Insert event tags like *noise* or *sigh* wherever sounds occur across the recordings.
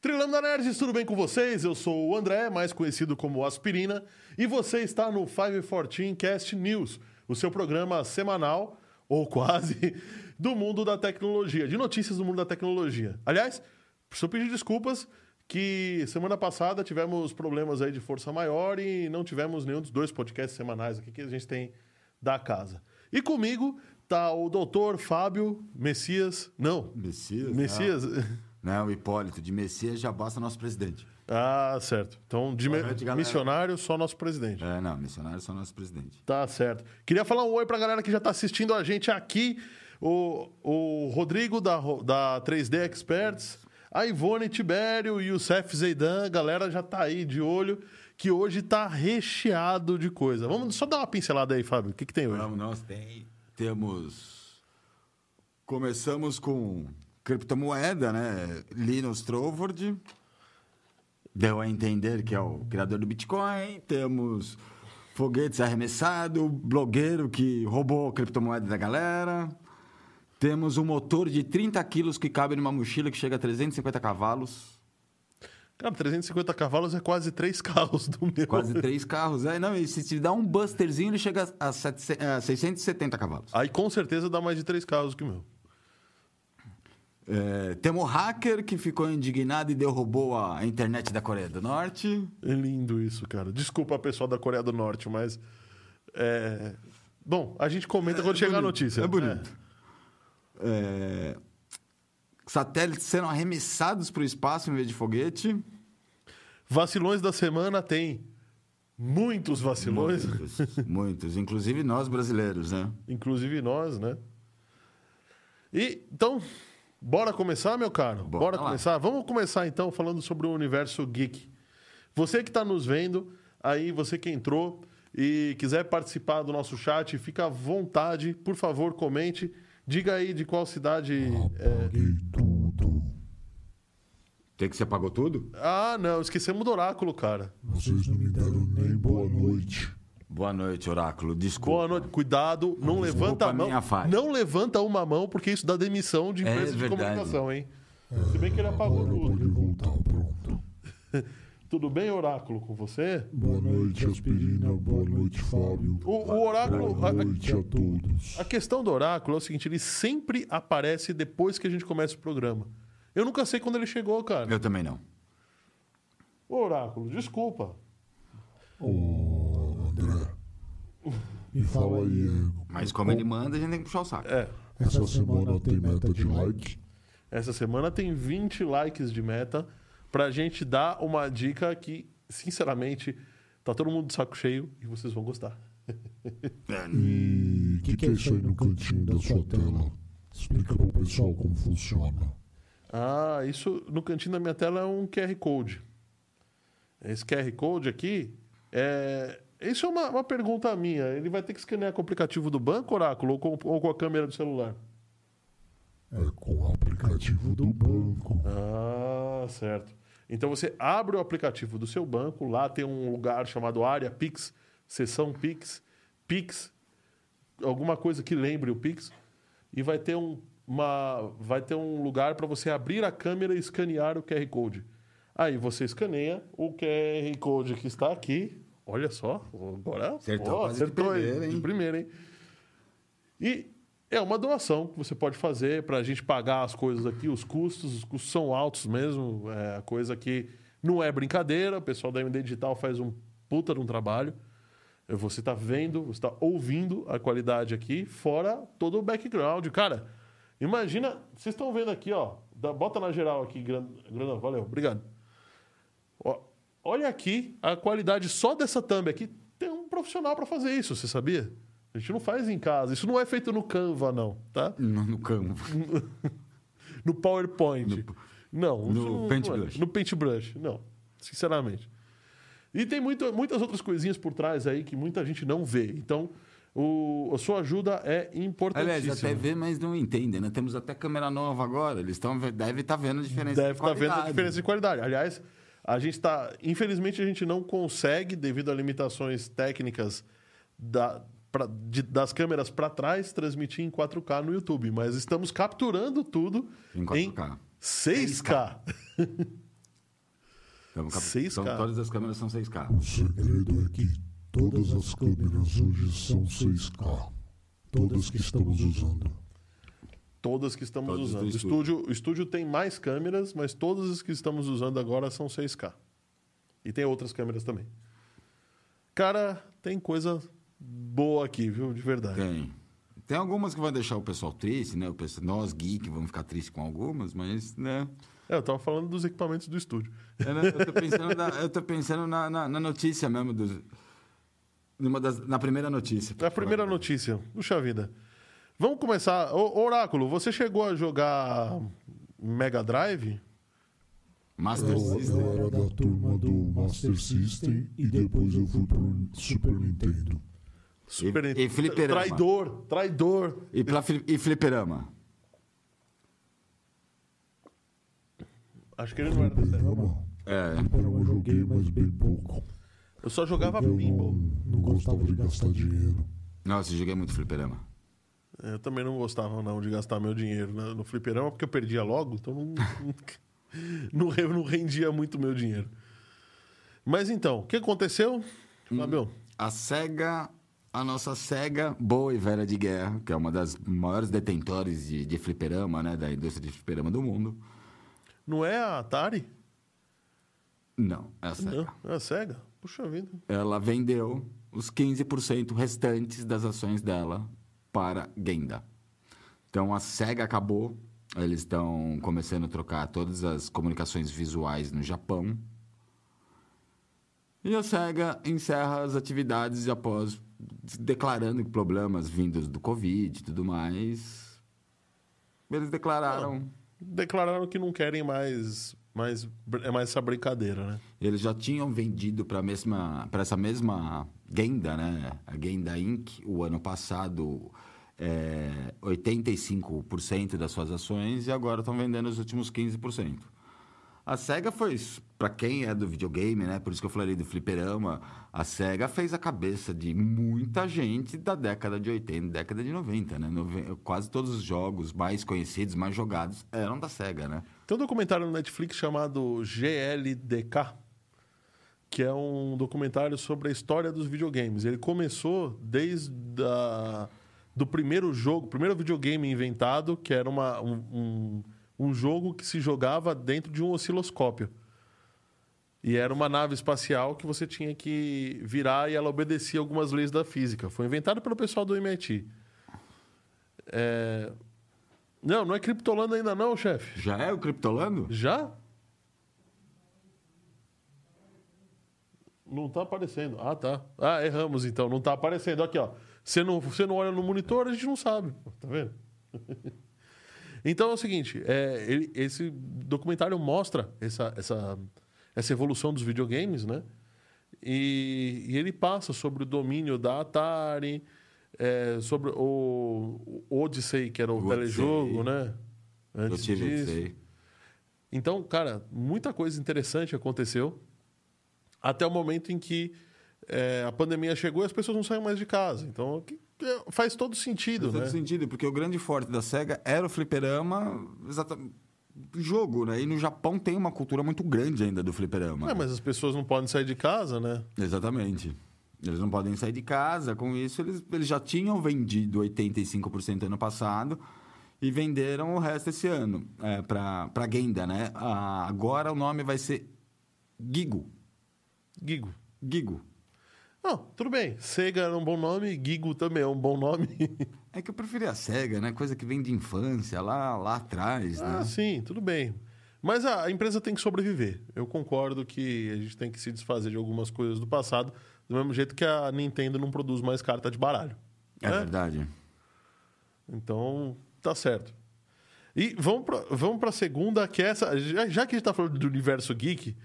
Trilanda Nerds, tudo bem com vocês? Eu sou o André, mais conhecido como Aspirina, e você está no 514 Cast News, o seu programa semanal, ou quase, *laughs* do mundo da tecnologia, de notícias do mundo da tecnologia. Aliás, preciso pedir desculpas que semana passada tivemos problemas aí de força maior e não tivemos nenhum dos dois podcasts semanais aqui que a gente tem da casa. E comigo tá o doutor Fábio Messias. Não. Messias? Messias. Não, o Hipólito. De Messias já basta nosso presidente. Ah, certo. Então, de me- noite, missionário, só nosso presidente. É, não, missionário só nosso presidente. Tá certo. Queria falar um oi pra galera que já tá assistindo a gente aqui. O, o Rodrigo da, da 3D Experts, a Ivone Tibério e o Cef Zeidan. A galera já tá aí de olho, que hoje tá recheado de coisa. Vamos só dar uma pincelada aí, Fábio. O que, que tem hoje? Vamos, nós tem, temos... Começamos com criptomoeda, né? Linus Trovord. Deu a entender que é o criador do Bitcoin. Temos foguetes arremessado, blogueiro que roubou a criptomoeda da galera. Temos um motor de 30 quilos que cabe numa mochila que chega a 350 cavalos. Cara, 350 cavalos é quase três *laughs* carros do meu. Quase três carros. É, não, e se te dá um busterzinho, ele chega a, 700 a 670 cavalos. Aí com certeza dá mais de três carros que o meu. É, temos um hacker que ficou indignado e derrubou a internet da Coreia do Norte. É lindo isso, cara. Desculpa pessoal da Coreia do Norte, mas. é, Bom, a gente comenta quando chegar a notícia. É bonito. É, satélites sendo arremessados para o espaço em vez de foguete. Vacilões da semana tem muitos vacilões, Muitos, muitos. Inclusive nós brasileiros, né? inclusive nós, né? E então, bora começar, meu caro? Bora, Bora começar? Vamos começar então falando sobre o universo geek. Você que está nos vendo, aí você que entrou e quiser participar do nosso chat, fica à vontade, por favor, comente. Diga aí de qual cidade. é- Paguei tudo. Tem que você apagou tudo? Ah, não, esquecemos do oráculo, cara. Vocês não me deram nem boa noite. Boa noite, Oráculo. Desculpa. Boa noite, cuidado, não levanta a mão. Não levanta uma mão, porque isso dá demissão de É empresa de verdade. comunicação, hein? Se bem que ele apagou Agora pode tudo. voltar, pronto. *laughs* Tudo bem, oráculo, com você? Boa noite, Aspirina. Boa noite, Fábio. O, o oráculo. Boa a- noite a todos. A, a questão do oráculo é o seguinte: ele sempre aparece depois que a gente começa o programa. Eu nunca sei quando ele chegou, cara. Eu também não. Ô, oráculo, desculpa. Ô, André. Me fala aí. Mas como ele manda, a gente tem que puxar o saco. É, Essa semana tem meta de like? essa semana tem 20 likes de meta pra gente dar uma dica que, sinceramente, tá todo mundo de saco cheio e vocês vão gostar. E o que, que é isso aí no cantinho da sua tela? Explica pro pessoal como funciona. Ah, isso no cantinho da minha tela é um QR Code. Esse QR Code aqui é. Isso é uma, uma pergunta minha. Ele vai ter que escanear com o aplicativo do banco, Oráculo, ou com, ou com a câmera do celular? É com o aplicativo do banco. Ah, certo. Então você abre o aplicativo do seu banco, lá tem um lugar chamado Área Pix, seção Pix, Pix, alguma coisa que lembre o Pix, e vai ter um, uma, vai ter um lugar para você abrir a câmera e escanear o QR Code. Aí você escaneia o QR Code que está aqui. Olha só, agora Acertou de acertou aí, primeira, hein? de primeira, hein? E é uma doação que você pode fazer para a gente pagar as coisas aqui, os custos, os custos são altos mesmo, é coisa que não é brincadeira, o pessoal da MD Digital faz um puta de um trabalho. Você está vendo, você está ouvindo a qualidade aqui, fora todo o background. Cara, imagina, vocês estão vendo aqui, ó, bota na geral aqui, Gran- Grandão, valeu, obrigado. Ó, olha aqui a qualidade só dessa thumb aqui. Tem um profissional para fazer isso, você sabia? A gente não faz em casa. Isso não é feito no Canva, não, tá? No, no campo. *laughs* No PowerPoint. não. no não- Paintbrush. não é. No Paintbrush, não. Sinceramente. E tem muito, muitas outras coisinhas por trás aí que muita gente não vê. Então, o, a sua ajuda é importantíssima. Aliás, até vê, mas não entendem, né? Temos até câmera nova agora. Eles estão devem estar vendo a diferença Deve de estar vendo a qualidade. diferença de qualidade. Aliás, a gente está. Infelizmente, a gente não consegue, devido a limitações técnicas da, pra- de- das câmeras para trás transmitir em 4K no YouTube, mas estamos capturando tudo Em 4K. 6K. Então, cap- 6K. então, todas as câmeras são 6K. O segredo é que todas as câmeras hoje são 6K. Todas que estamos usando. Todas que estamos Todas do usando. O estúdio, o estúdio tem mais câmeras, mas todas as que estamos usando agora são 6K. E tem outras câmeras também. Cara, tem coisa boa aqui, viu? De verdade. Tem. Tem algumas que vão deixar o pessoal triste, né? O pessoal, nós, geek, vamos ficar tristes com algumas, mas, né? É, eu tava falando dos equipamentos do estúdio. Eu, né, eu tô pensando, na, eu tô pensando na, na, na notícia mesmo. Dos, numa das, na primeira notícia. É a primeira notícia. Puxa vida. Vamos começar. Ô, Oráculo, você chegou a jogar Mega Drive? Master Eu, System. eu era da turma do Master System e depois eu fui pro Super Nintendo. Super e fliperama. Traidor, traidor. E, pla, e fliperama. Acho que ele não era dessa época. É. fliperama eu joguei, mas bem pouco. Eu só jogava Eu pinball. não, não gostava de gastar dinheiro. Nossa, eu joguei muito fliperama. Eu também não gostava não de gastar meu dinheiro no fliperama, porque eu perdia logo, então não, *laughs* não, não rendia muito meu dinheiro. Mas então, o que aconteceu, Fabio? A SEGA, a nossa SEGA, boa e velha de guerra, que é uma das maiores detentores de, de fliperama, né? Da indústria de fliperama do mundo. Não é a Atari? Não, é a SEGA. Não, é a Sega. Puxa vida. Ela vendeu os 15% restantes das ações dela para Genda. Então a SEGA acabou, eles estão começando a trocar todas as comunicações visuais no Japão. E a SEGA encerra as atividades após declarando problemas vindos do Covid e tudo mais. Eles declararam. Declararam que não querem mais, mais, é mais essa brincadeira, né? Eles já tinham vendido para mesma essa mesma Genda, né? A Genda Inc. o ano passado é, 85% das suas ações e agora estão vendendo os últimos 15%. A Sega foi, para quem é do videogame, né? Por isso que eu falei do fliperama, a Sega fez a cabeça de muita gente da década de 80, década de 90, né? Quase todos os jogos mais conhecidos, mais jogados eram da Sega, né? Tem um documentário no Netflix chamado GLDK, que é um documentário sobre a história dos videogames. Ele começou desde a, do primeiro jogo, primeiro videogame inventado, que era uma, um, um, um jogo que se jogava dentro de um osciloscópio. E era uma nave espacial que você tinha que virar e ela obedecia algumas leis da física. Foi inventado pelo pessoal do MIT. É... Não, não é Criptolando ainda não, chefe. Já é o Criptolando? Já? Não tá aparecendo. Ah, tá. Ah, erramos então. Não tá aparecendo. Aqui, ó. Você não, você não olha no monitor, a gente não sabe. Tá vendo? *laughs* então é o seguinte: é, ele- esse documentário mostra essa, essa, essa evolução dos videogames, né? E, e ele passa sobre o domínio da Atari, é, sobre o, o Odyssey, que era o, O Odyssey. telejogo, né? Eu Antes tive disso. isso aí. Então, cara, muita coisa interessante aconteceu até o momento em que é, a pandemia chegou e as pessoas não saem mais de casa. Então, que- que faz todo sentido, Faz todo né? sentido, porque o grande forte da SEGA era o fliperama, exatamente, jogo, né? E no Japão tem uma cultura muito grande ainda do fliperama. É, mas as pessoas não podem sair de casa, né? Exatamente. Eles não podem sair de casa, com isso eles, eles já tinham vendido 85% ano passado e venderam o resto esse ano é, para a Genda, né? Ah, agora o nome vai ser Gigo. Gigo. Gigo. Não, tudo bem. Sega era um bom nome, Gigo também é um bom nome. *laughs* É que eu preferia a SEGA, né? Coisa que vem de infância, lá, lá atrás, ah, né? sim, tudo bem. Mas a, a empresa tem que sobreviver. Eu concordo que a gente tem que se desfazer de algumas coisas do passado, do mesmo jeito que a Nintendo não produz mais carta de baralho. É né? verdade. Então, tá certo. E vamos pra, vamos pra segunda, que é essa. Já, já que a gente tá falando do universo geek,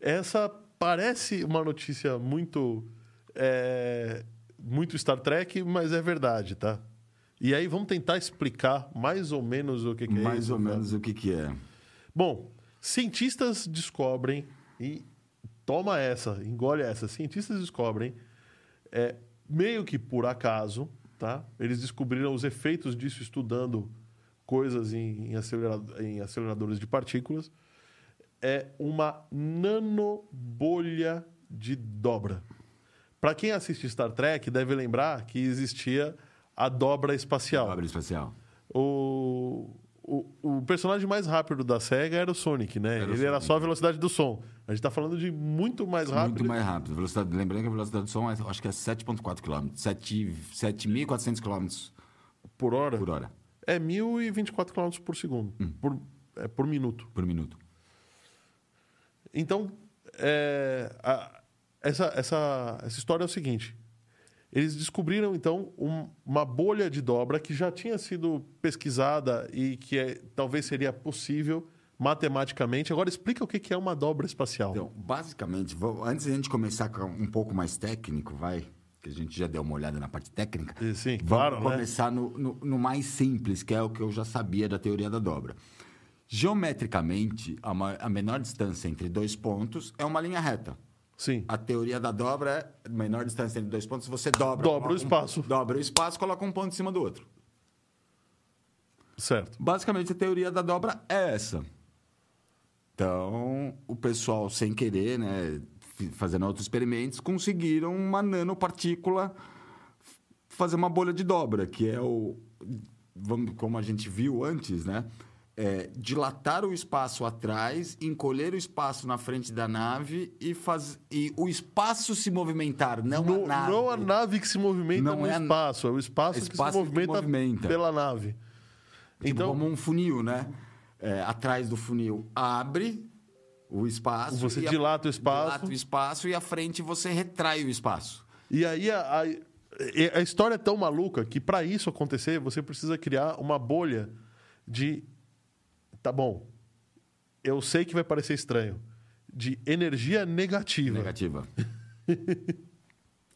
essa parece uma notícia muito. É, muito Star Trek, mas é verdade, tá? E aí vamos tentar explicar mais ou menos o que, que é Mais isso. ou cara. menos o que, que é. Bom, cientistas descobrem, e toma essa, engole essa, cientistas descobrem é, meio que por acaso, tá? Eles descobriram os efeitos disso estudando coisas em, em, acelerado- em aceleradores de partículas. É uma nanobolha de dobra. Para quem assiste Star Trek, deve lembrar que existia a dobra espacial. Obra espacial. O, o, o personagem mais rápido da SEGA era o Sonic, né? Era Ele era Sonic. só a velocidade do som. A gente tá falando de muito mais rápido. Muito mais rápido. Velocidade, lembrando que a velocidade do som é, acho que é 7,4 km. 7.400 km por hora. por hora, É 1.024 km por segundo. Hum. Por, é, por minuto. por minuto. Então, é, a- essa, essa, essa história é o seguinte. Eles descobriram, então, um- uma bolha de dobra que já tinha sido pesquisada e que é- talvez seria possível matematicamente. Agora, explica o que é uma dobra espacial. Então, basicamente, vou- antes de a gente começar com um pouco mais técnico, vai, que a gente já deu uma olhada na parte técnica. Sim, vamos claro, né? começar no, no, no mais simples, que é o que eu já sabia da teoria da dobra. Geometricamente, a, ma- a menor distância entre dois pontos é uma linha reta. Sim. A teoria da dobra é menor distância entre dois pontos, você dobra. Dobra o coloca um- espaço. dobra o espaço, coloca um ponto em cima do outro. Certo. Basicamente, a teoria da dobra é essa. Então, o pessoal, sem querer, né, fazendo outros experimentos, conseguiram uma nanopartícula fazer uma bolha de dobra, que é o. Vamos, como a gente viu antes, né? É, dilatar o espaço atrás, encolher o espaço na frente da nave e, faz, e o espaço se movimentar, não No- a nave. Não a nave que se movimenta Não no é a- espaço, é o espaço, espaço que se que movimenta, movimenta. pela nave. Tipo, então, como um funil, né? É, atrás do funil abre o espaço. Você e a- dilata o espaço. Dilata o espaço e à frente você retrai o espaço. E aí a, a história é tão maluca que para isso acontecer, você precisa criar uma bolha de. Tá bom. Eu sei que vai parecer estranho. De energia negativa. Negativa.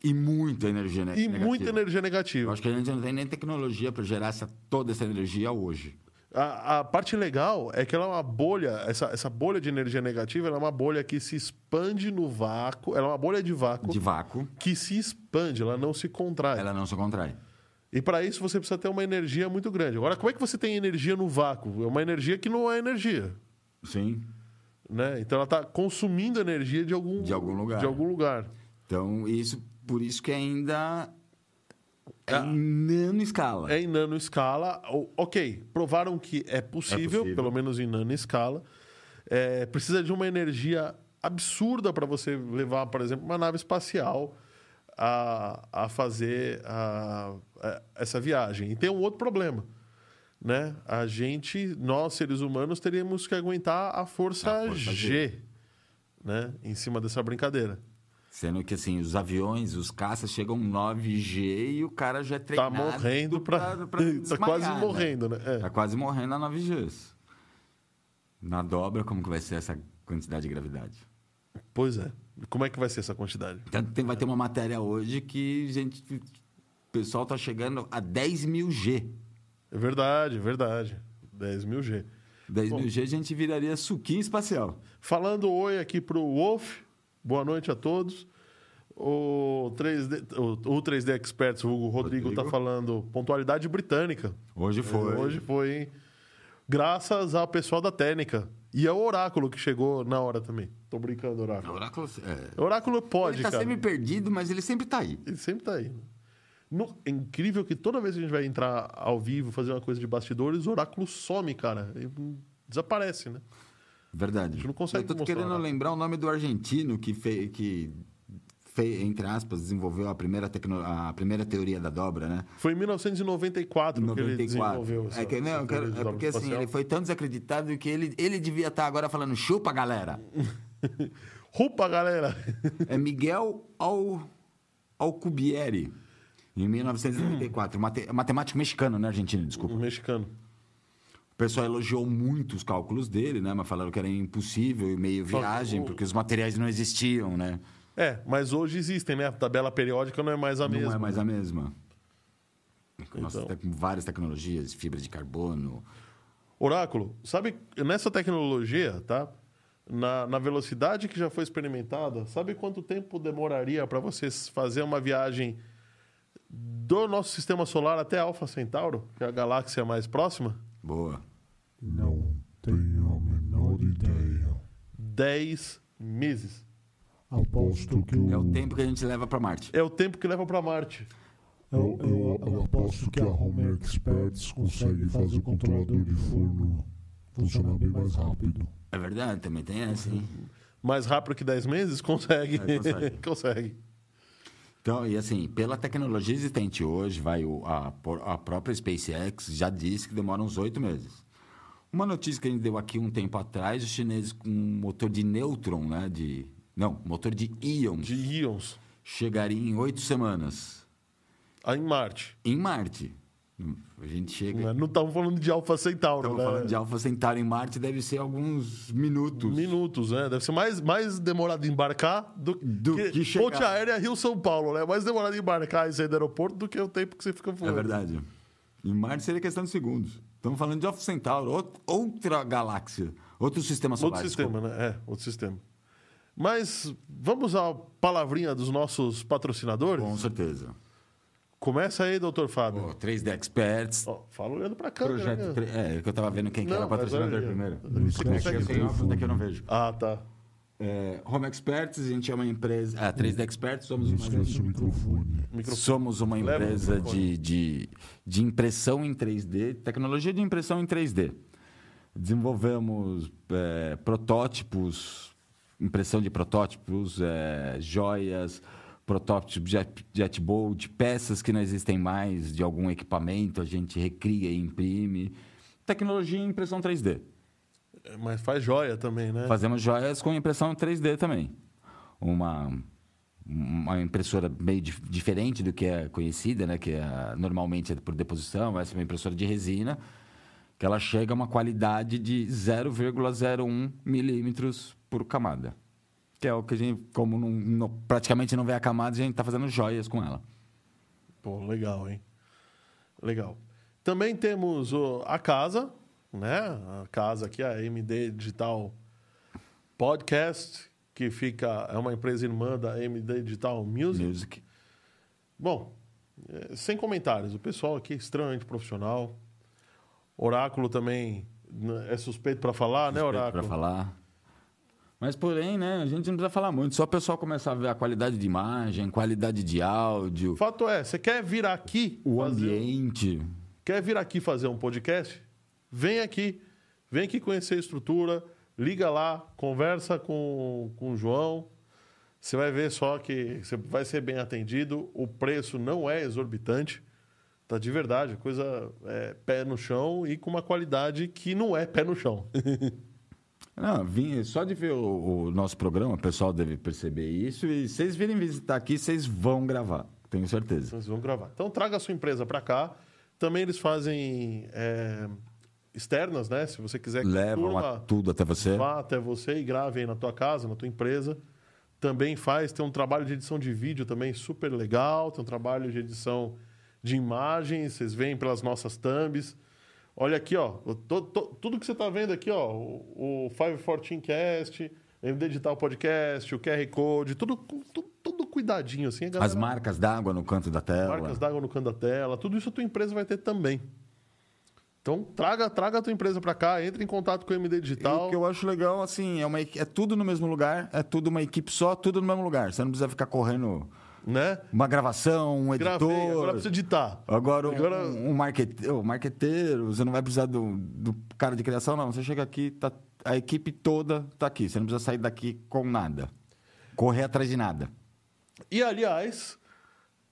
e muita energia ne E negativa. muita energia Eu negativa. acho que a gente não tem nem tecnologia para gerar essa, toda essa energia hoje. A, a parte legal é que ela é uma bolha, essa, essa bolha de energia negativa é uma bolha que se expande no vácuo, ela é uma bolha de vácuo De vácuo, que se expande, ela não se contrai. ela não se contrai. E para isso você precisa ter uma energia muito grande. Agora, como é que você tem energia no vácuo? É uma energia que não é energia. Sim. Né? Então ela está consumindo energia de algum, De algum lugar. De algum lugar. Então, isso, por isso que ainda é Ah. em nanoescala. É em nanoescala. O- Ok, provaram que é possível, possível. pelo menos em nanoescala. É, precisa de uma energia absurda para você levar, por exemplo, uma nave espacial a, a fazer a- a- essa viagem. E tem um outro problema. Né? A gente, nós seres humanos, teríamos que aguentar a força, força G, né? em cima dessa brincadeira. Sendo que, assim, os aviões, os caças chegam 9G e o cara já é Tá treinado morrendo para. pra *laughs* tá desmaiar, quase né? morrendo, né? É. Tá quase morrendo na 9G. Na dobra, como que vai ser essa quantidade de gravidade? Pois é. Como é que vai ser essa quantidade? Então, tem- vai ter uma matéria hoje que gente, o pessoal tá chegando a 10 mil G. É verdade, é verdade. 10 mil G. 10 Bom. mil G a gente viraria suquinho espacial. Falando oi aqui pro Wolf. Boa noite a todos. O 3D, o, o 3D Experts, o Hugo Rodrigo, Rodrigo. tá falando pontualidade britânica. Hoje foi. Hoje foi, hein? Graças ao pessoal da técnica. E ao Oráculo que chegou na hora também. Tô brincando, O Oráculo. Oráculo, é, O Oráculo pode, ele tá cara. sempre perdido, mas ele sempre tá aí. Ele sempre tá aí. No- é incrível que toda vez que a gente vai entrar ao vivo, fazer uma coisa de bastidores, o oráculo some, cara. Ele desaparece, né? Verdade. A gente não consegue Eu tô querendo lembrar o nome do argentino que fez, que fez, entre aspas, desenvolveu a primeira, tecno, a primeira teoria da dobra, né? Foi em 1994 que ele 94. desenvolveu essa, é, que, não, quero- é porque assim, espacial. ele foi tão desacreditado que ele, ele devia estar agora falando chupa, galera. *laughs* Rupa, galera! É Miguel Al, Alcubierre, em 1994. *clears throat* Mate, matemático mexicano, né, argentino? Desculpa. Mexicano. O pessoal elogiou muito os cálculos dele, né? Mas falaram que era impossível e meio viagem, porque os materiais não existiam, né? É, mas hoje existem, né? A tabela periódica não é mais a não mesma. é mais a mesma. Nossa, Então. tec- várias tecnologias, fibra de carbono. Oráculo, sabe, nessa tecnologia, tá? Na, na velocidade que já foi experimentada, sabe quanto tempo demoraria para vocês fazer uma viagem do nosso sistema solar até Alfa Centauro, que é a galáxia mais próxima? Boa. Não tenho a menor ideia. 10 meses. Aposto que o. É o tempo que a gente leva pra Marte. É o tempo que leva para Marte. Eu, eu, eu aposto que a Home Experts consegue fazer o controlador de forno funcionar bem mais rápido. É verdade, também tem essa, hein? Mais rápido que 10 meses? Consegue. É, consegue. *laughs* consegue. Então, e assim, pela tecnologia existente hoje, vai o, a, a própria SpaceX já disse que demora uns oito meses. Uma notícia que a gente deu aqui um tempo atrás, os chineses com um motor de nêutron, né? De, não, motor de íons, De íons. chegaria em oito semanas Aí em Marte. em Marte. A gente chega... Não estamos falando de Alfa Centauro, Estamos né? falando de Alpha Centauri em Marte, deve ser alguns minutos. Minutos, né? Deve ser mais, mais demorado de embarcar do, Do que chegar. Ponte Aérea Rio-São Paulo, né? Mais demorado de embarcar e sair do aeroporto do que o tempo que você fica É voando. verdade. Em Marte seria questão de segundos. Estamos falando de Alpha Centauri, out- outra galáxia, outro sistema solar. Outro sistema, né? É, outro sistema. Mas vamos à palavrinha dos nossos patrocinadores? Com certeza. Começa aí, doutor Fábio. Pô, 3D Experts. Ó, fala olhando pra câmera. Projeto. né? tre- É, que eu tava vendo quem que Não, era o mas patrocinador aí, primeiro. Você consegue eu ver. daqui eu não vejo. Ah, tá. É, Home Experts, a gente é uma empresa. Ah, 3D Experts, somos uma, o microfone. Microfone. somos uma empresa de, de, de impressão em 3D, tecnologia de impressão em 3D. Desenvolvemos é, protótipos, impressão de protótipos, é, joias, protótipos de jet- jetboat, peças que não existem mais de algum equipamento, a gente recria e imprime. Tecnologia em impressão 3D. É, Mas faz joia também, né? Fazemos joias com impressão 3D também. Uma, uma impressora meio dif- diferente do que é conhecida, né? que é, normalmente é por deposição. Essa é uma impressora de resina, que ela chega a uma qualidade de 0,01 milímetros por camada. Que é o que a gente, como não- não- praticamente não vê a camada, a gente está fazendo joias com ela. Pô, legal, hein? Legal. Também temos o- a casa, né? A casa aqui, a MD Digital Podcast, que fica é uma empresa irmã da MD Digital Music. Music. Bom, é, sem comentários. O pessoal aqui é extremamente profissional. Oráculo também né, é suspeito para falar, né, Oráculo? Para falar. Mas, porém, né, a gente não precisa falar muito. Só o pessoal começar a ver a qualidade de imagem, qualidade de áudio, fato é, você quer vir aqui o ambiente. Quer vir aqui fazer um podcast? Vem aqui. Vem aqui conhecer a estrutura. Liga lá, conversa com, com o João. Você vai ver só que você vai ser bem atendido. O preço não é exorbitante. Tá de verdade. Coisa é pé no chão e com uma qualidade que não é pé no chão. *laughs* Não, vim, só de ver o, o nosso programa, o pessoal deve perceber isso. E vocês virem visitar aqui, vocês vão gravar, tenho certeza. Vocês vão gravar. Então traga a sua empresa para cá. Também eles fazem é, externas, né? Se você quiser Levam turma- tudo até você. Vá até você e grave aí na tua casa, na tua empresa. Também faz, tem um trabalho de edição de vídeo também super legal, tem um trabalho de edição de imagens, vocês veem pelas nossas thumbs. Olha aqui, ó, to- to- tudo que você está vendo aqui, ó, o, o 514 Cast, MD Digital Podcast, o QR Code, tudo, tudo, tudo cuidadinho assim. a As galera- marcas d'água no canto da tela. marcas d'água no canto da tela, tudo isso a tua empresa vai ter também. Então, traga, traga a tua empresa para cá, entre em contato com o MD E Digital. o que eu acho legal, assim, é, uma, é tudo no mesmo lugar, é tudo uma equipe só, tudo no mesmo lugar. Você não precisa ficar correndo né? uma gravação, um editor. Gravei, agora precisa editar. Agora, um, Agora- um, um marqueteiro, você não vai precisar do, do cara de criação, não. Você chega aqui, tá, a equipe toda tá aqui. Você não precisa sair daqui com nada. Correr atrás de nada. E, aliás,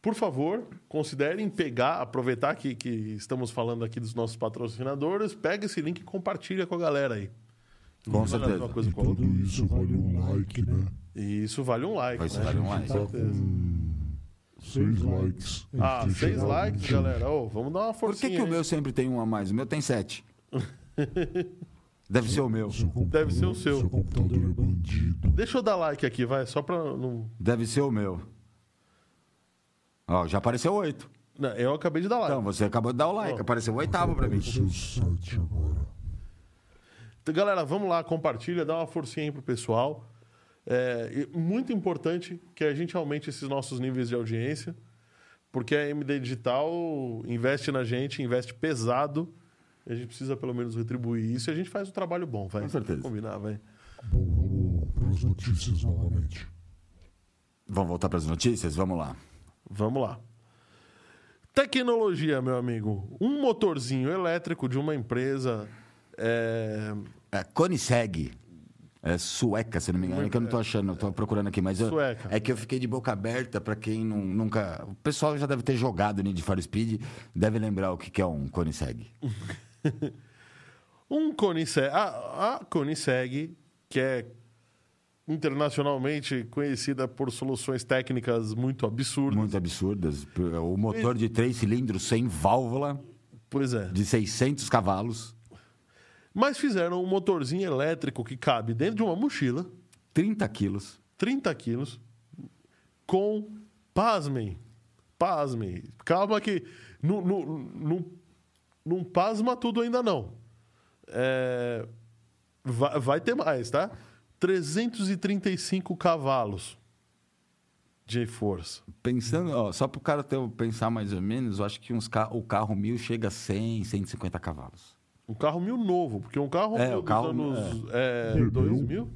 por favor, considerem pegar, aproveitar que, que estamos falando aqui dos nossos patrocinadores, pega esse link e compartilha com a galera aí. Com Não nada certeza. Uma coisa E com outra. tudo isso vale um like, né? E isso vale um like, Vai né? vale um like. Com certeza. Seis likes. Ah, seis likes, galera. Ô, vamos dar uma Por forcinha que, que o meu sempre tem um a mais? O meu tem sete. *laughs* Deve ser o meu. Deve ser o seu. Seu computador é bandido. Deixa eu dar like aqui, vai, só pra não... Deve ser o meu. Ó, já apareceu oito. Não, eu acabei de dar like. Então, você acabou de dar o like. Ó. Apareceu o oitavo pra mim. Seu site agora. Então, galera, vamos lá, compartilha, dá uma forcinha aí pro pessoal. É muito importante que a gente aumente esses nossos níveis de audiência porque a MD Digital investe na gente, investe pesado. A gente precisa pelo menos retribuir isso e a gente faz um trabalho bom, vai. Com certeza. Combinar, vai. Bom, vamos para as notícias novamente. Vamos voltar para as notícias? Vamos lá. Vamos lá. Tecnologia, meu amigo. Um motorzinho elétrico de uma empresa. É... É, Koenigsegg. É sueca, se não me engano. É que eu não tô achando, tô procurando aqui, mas eu- Sueca. é que eu fiquei de boca aberta para quem não- nunca. O pessoal já deve ter jogado Need for Speed, deve lembrar o que que é um Koenigsegg. *laughs* Um Koenigsegg. A, a Koenigsegg, que é internacionalmente conhecida por soluções técnicas muito absurdas. Muito absurdas. O motor de três cilindros sem válvula, Pois é. de 600 cavalos, Mas fizeram um motorzinho elétrico que cabe dentro de uma mochila, 30 quilos. 30 quilos, com. Pasmem. Pasmem. Calma que. Não, não, não, não pasma tudo ainda não. É, vai, vai ter mais, tá? 335 cavalos de força. Pensando, ó, só para o cara ter, pensar mais ou menos, eu acho que uns o carro mil chega a 100, 150 cavalos. Um carro mil novo, porque um carro É, mil o carro- dos anos é, Perdeu. 2000.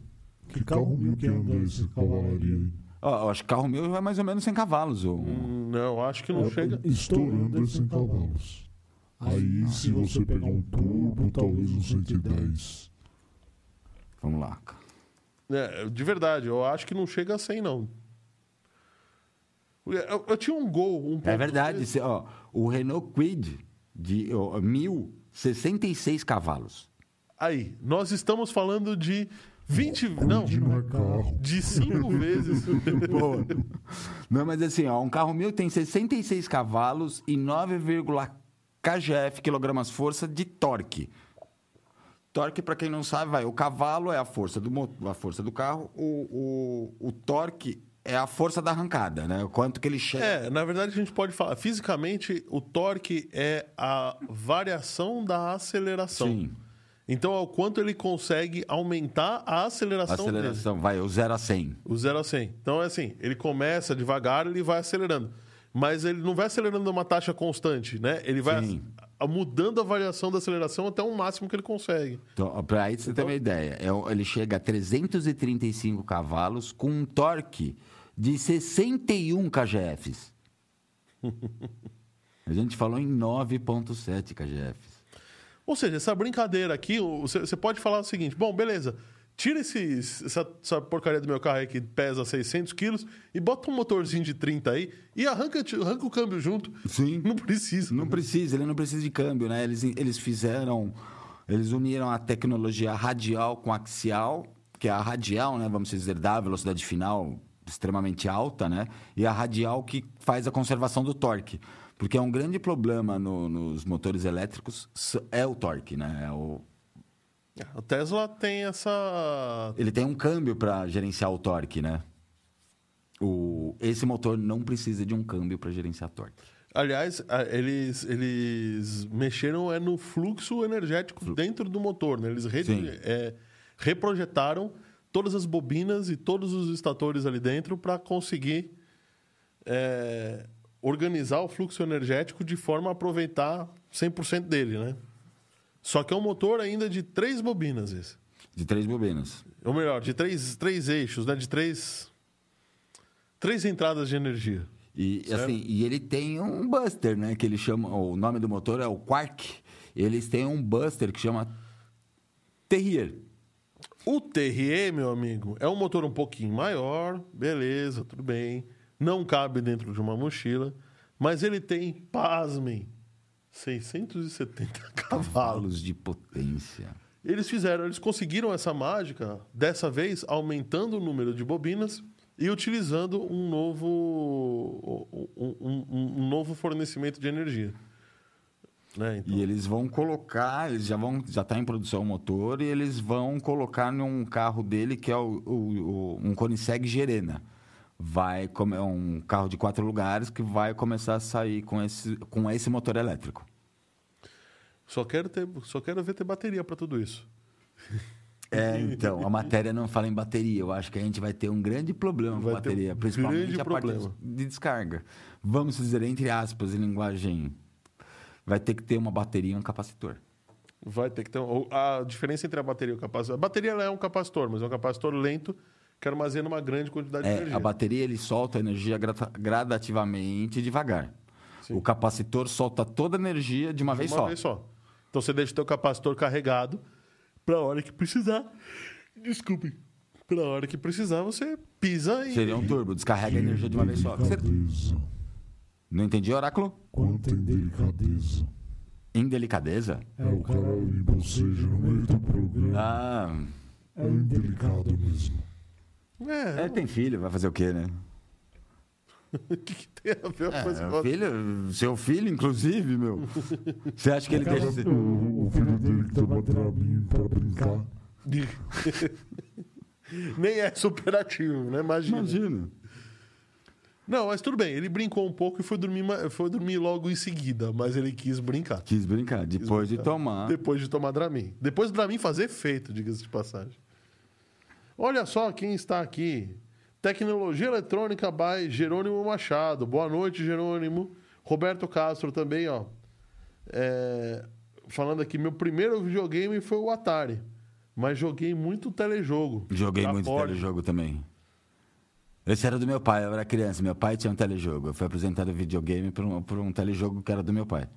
Que carro mil que anda esse cavalaria aí? Ó, eu acho que carro mil vai mais ou menos 100 cavalos. o- Hum, Não, acho que não chega. Estourando é 100 cavalos. Aí, se você pegar um turbo, talvez um 110. Vamos lá. É, de verdade, eu acho que não chega a 100, não. Eu, eu tinha um gol. Um É verdade. cê- ó, o Renault Kwid de ó, 1066 cavalos. Aí, nós estamos falando de 20. Não, Quid não carro. de 5 *laughs* vezes. Boa. Não, mas assim, ó, um carro mil tem 66 cavalos e 9, kgf, quilogramas força de torque. Torque, para quem não sabe, vai. O cavalo é a força do, a força do carro, o, o, o torque é a força da arrancada, né? O quanto que ele chega. É, na verdade, a gente pode falar. Fisicamente, o torque é a variação da aceleração. Sim. Então, é o quanto ele consegue aumentar a aceleração, dele. Aceleração, vai, o 0 a 100. O 0 a 100. Então, é assim, ele começa devagar, ele vai acelerando. Mas ele não vai acelerando uma taxa constante, né? Ele vai Sim. Mudando a variação da aceleração até o máximo que ele consegue. Então, para aí você ter uma ideia, é ele chega a 335 cavalos com um torque de 61 kgfs. *laughs* A gente falou em 9,7 kgfs. Ou seja, essa brincadeira aqui, você pode falar o seguinte: bom, beleza, tira esses, essa, essa porcaria do meu carro aí que pesa 600 quilos e bota um motorzinho de 30 aí e arranca, arranca o câmbio junto. Sim. Não precisa. Não precisa, ele não precisa de câmbio, né? Eles, eles fizeram, eles uniram a tecnologia radial com axial, que é a radial, né? Vamos dizer, dá a velocidade final extremamente alta, né? E a radial que faz a conservação do torque. Porque é um grande problema no- nos motores elétricos é o torque, né? É o- A Tesla tem essa. ele tem um câmbio para gerenciar o torque, né? O, esse motor não precisa de um câmbio para gerenciar torque. Aliás, eles, eles mexeram é no fluxo energético dentro do motor, né? Eles re- é, reprojetaram todas as bobinas e todos os estatores ali dentro para conseguir é, organizar o fluxo energético de forma a aproveitar 100% dele, né? Só que é um motor ainda de três bobinas esse. De três bobinas. Ou melhor, de três, três eixos, né? De três... Três entradas de energia. E Certo. assim, e ele tem um buster, né? Que ele chama. O nome do motor é o Quark. Eles têm um buster que chama Terrier. O TRE, meu amigo, é um motor um pouquinho maior, beleza, tudo bem. Não cabe dentro de uma mochila, mas ele tem, pasmem, 670 cavalos. *laughs* Cavalos de potência. Eles fizeram, eles conseguiram essa mágica, dessa vez aumentando o número de bobinas e utilizando um novo, um, um- um- um novo fornecimento de energia. Né? Então, E eles vão colocar, eles já vão, já está em produção o motor e eles vão colocar num carro dele que é o, o- o- um Koenigsegg Gerena. Vai é um carro de quatro lugares que vai começar a sair com esse, com esse motor elétrico. só, quero ter, só quero ver ter bateria para tudo isso. *laughs* É, então, a matéria não fala em bateria. Eu acho que a gente vai ter um grande problema com Vai ter bateria, um principalmente a parte problema. de descarga. Vamos dizer, entre aspas, em linguagem. Vai ter que ter uma bateria e um capacitor. Vai ter que ter. A diferença entre a bateria e o capacitor. A bateria é um capacitor, mas é um capacitor lento que armazena uma grande quantidade de É, energia. a bateria ele solta a energia gradativamente e devagar. Sim. O capacitor solta toda a energia de uma, vez, uma só. vez só. Então você deixa o teu capacitor carregado para a hora que precisar. Desculpe. Para a hora que precisar, você pisa e. Seria um turbo, descarrega a energia de uma vez só. Você-. Não entendi, oráculo? Quanta indelicadeza. Indelicadeza? É, o cara emboceja no meio do programa. Ah, É indelicado mesmo. É, é, tem filho, vai fazer o quê, né? *laughs* o que, que tem a ver É, com a o outra? filho, seu filho, inclusive, meu. Você acha que ele cara- deixa. o, o filho dele tem uma Dramin pra brincar. *laughs* Nem é superativo, né? Imagina. Imagina. Não, mas tudo bem. Ele brincou um pouco e foi dormir, foi dormir logo em seguida, mas ele quis brincar. Quis brincar, depois de tomar. Depois de tomar Dramin. Depois do Dramin fazer efeito, diga-se de passagem. Olha só quem está aqui. Tecnologia Eletrônica by Jerônimo Machado. Boa noite, Jerônimo. Roberto Castro também, ó. É, falando aqui, meu primeiro videogame foi o Atari. Mas joguei muito telejogo. Joguei muito Ford. telejogo também. Esse era do meu pai, eu era criança. Meu pai tinha um telejogo. Eu fui apresentado videogame por um, por um telejogo que era do meu pai.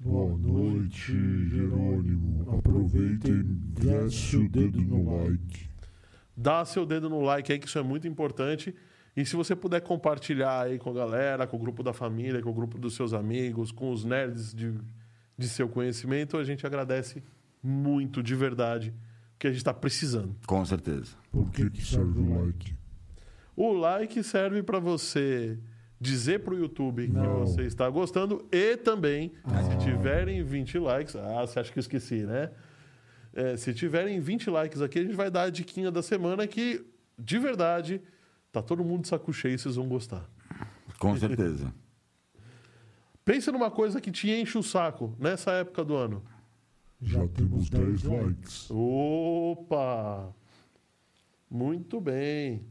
Boa noite, Jerônimo. Aproveita e desce o dedo no like. Dá seu dedo no like aí, que isso é muito importante. E se você puder compartilhar aí com a galera, com o grupo da família, com o grupo dos seus amigos, com os nerds de, de seu conhecimento, a gente agradece muito, de verdade, que a gente está precisando. Com certeza. Por que, que serve o like? O like serve para você dizer para o YouTube que Não. você está gostando e também, se tiverem 20 likes, ah, você acha que eu esqueci, né? É, se tiverem 20 likes aqui, a gente vai dar a diquinha da semana que, de verdade, tá todo mundo de saco cheio e vocês vão gostar. Com certeza. *laughs* Pensa numa coisa que te enche o saco nessa época do ano. Já temos 10 likes. Opa! Muito bem.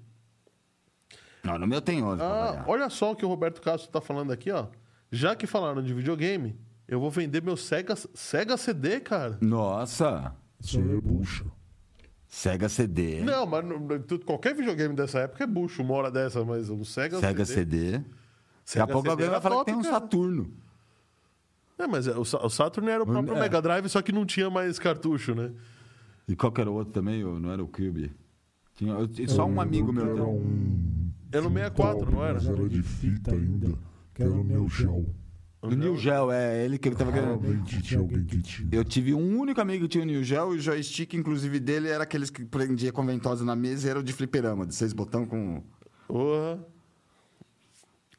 Não, no meu tem 11 pra Ah, olha só o que o Roberto Castro está falando aqui, ó. Já que falaram de videogame, eu vou vender meu Sega, Sega CD, cara. Nossa! Isso aí é bucha. Sega CD. Não, mas não- tu- qualquer videogame dessa época é bucho, uma hora dessa, mas o Sega, Sega CD. Daqui Sega a pouco CD alguém vai falar top, que tem um cara. Saturno. É, mas é, o, o Saturn era o próprio É. Mega Drive, só que não tinha mais cartucho, né? E qual que era o outro também? Não era o Cube? Tinha, eu- só um amigo meu. Era um. Era no 64, não era? Mas era de fita ainda. Que era o Neo Geo. O New Gel, é ele que ele tava querendo. Eu tive um único amigo que tinha o New Gel e o joystick, inclusive, dele era aqueles que prendia com ventosa na mesa e era o de fliperama, de seis botão com. Porra.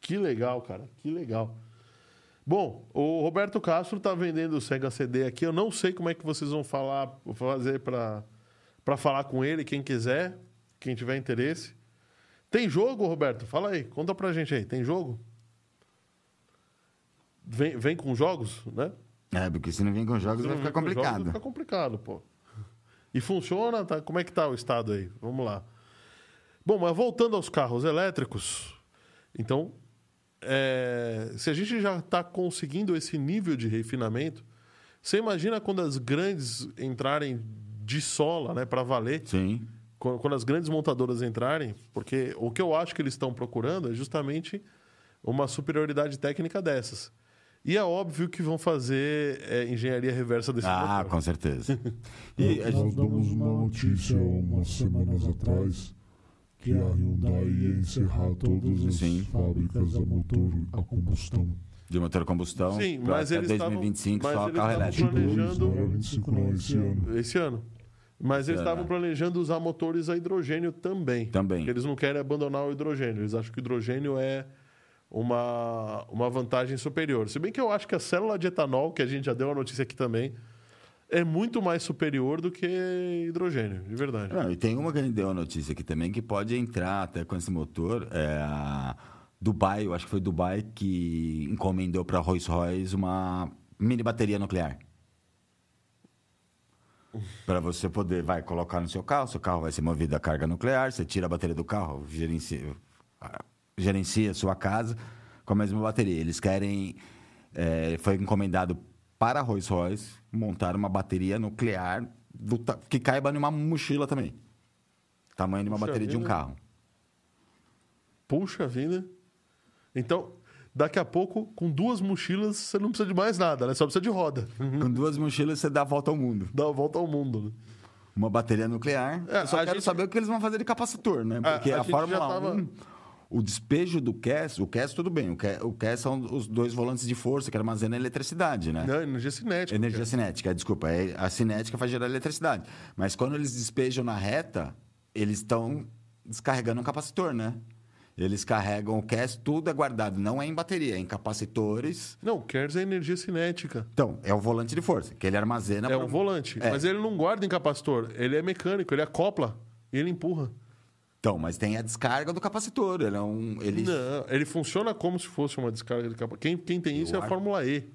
Que legal, cara. Que legal. Bom, o Roberto Castro tá vendendo o Sega CD aqui. Eu não sei como é que vocês vão falar, fazer para para falar com ele, quem quiser, quem tiver interesse. Tem jogo, Roberto? Fala aí, conta pra gente aí. Tem jogo? Vem, vem com jogos, né? É, porque se não vir com jogos vai ficar vem jogos, complicado. Vai ficar complicado, pô. E funciona? Tá? Como é que tá o estado aí? Vamos lá. Bom, mas voltando aos carros elétricos, então, é, se a gente já está conseguindo esse nível de refinamento, você imagina quando as grandes entrarem de sola, né, para valer, Sim. quando, quando as grandes montadoras entrarem, porque o que eu acho que eles estão procurando é justamente uma superioridade técnica dessas. E é óbvio que vão fazer é, engenharia reversa desse Ah, motor. com certeza. *laughs* E a gente- Nós damos uma notícia umas semanas atrás que a Hyundai ia encerrar todas as Sim. fábricas a motor a combustão. de motor a combustão. Sim, pra mas até eles estavam- 2025 mas só eles carro estavam elétrico. planejando- Não era 25 não, esse ano. Esse ano. Mas eles É. estavam planejando usar motores a hidrogênio também. Também. Porque Eles não querem abandonar o hidrogênio. Eles acham que o hidrogênio é uma, uma vantagem superior. Se bem que eu acho que a célula de etanol, que a gente já deu a notícia aqui também, é muito mais superior do que hidrogênio, de verdade. Não, e tem uma que a gente deu a notícia aqui também que pode entrar até com esse motor. É a Dubai, eu acho que foi Dubai que encomendou para Rolls Royce uma mini bateria nuclear. *laughs* Para você poder, vai colocar no seu carro, seu carro vai ser movido a carga nuclear, você tira a bateria do carro, gerencia, gerencia a sua casa com a mesma bateria. Eles querem, é, foi encomendado para a Rolls Royce montar uma bateria nuclear do, que caiba numa mochila também. Tamanho de uma Puxa bateria de um vida. carro. Puxa vida. Então, daqui a pouco, com duas mochilas, você não precisa de mais nada, né? Só precisa de roda. *laughs* Com duas mochilas você dá a volta ao mundo. Dá a volta ao mundo. né? Uma bateria nuclear. É, Eu só a quero gente- saber o que eles vão fazer de capacitor, né? A- Porque a a, gente Fórmula tava- 1, o despejo do CAS, o CAS tudo bem, o CAS, o CAS são os dois volantes de força que armazenam eletricidade, né? Não, energia cinética. Energia cinética, desculpa. é- A cinética faz gerar eletricidade. Mas quando eles despejam na reta, eles estão descarregando um capacitor, né? Eles carregam o CAS, tudo é guardado. Não é em bateria, é em capacitores. Não, o KERS é energia cinética. Então, é o volante de força, que ele armazena... É pra- o volante. É. Mas ele não guarda em capacitor. Ele é mecânico, ele acopla e ele empurra. Então, mas tem a descarga do capacitor. Ele é um... Ele... Não, ele funciona como se fosse uma descarga de capacitor. Quem, quem tem isso Eu é a acho- Fórmula E.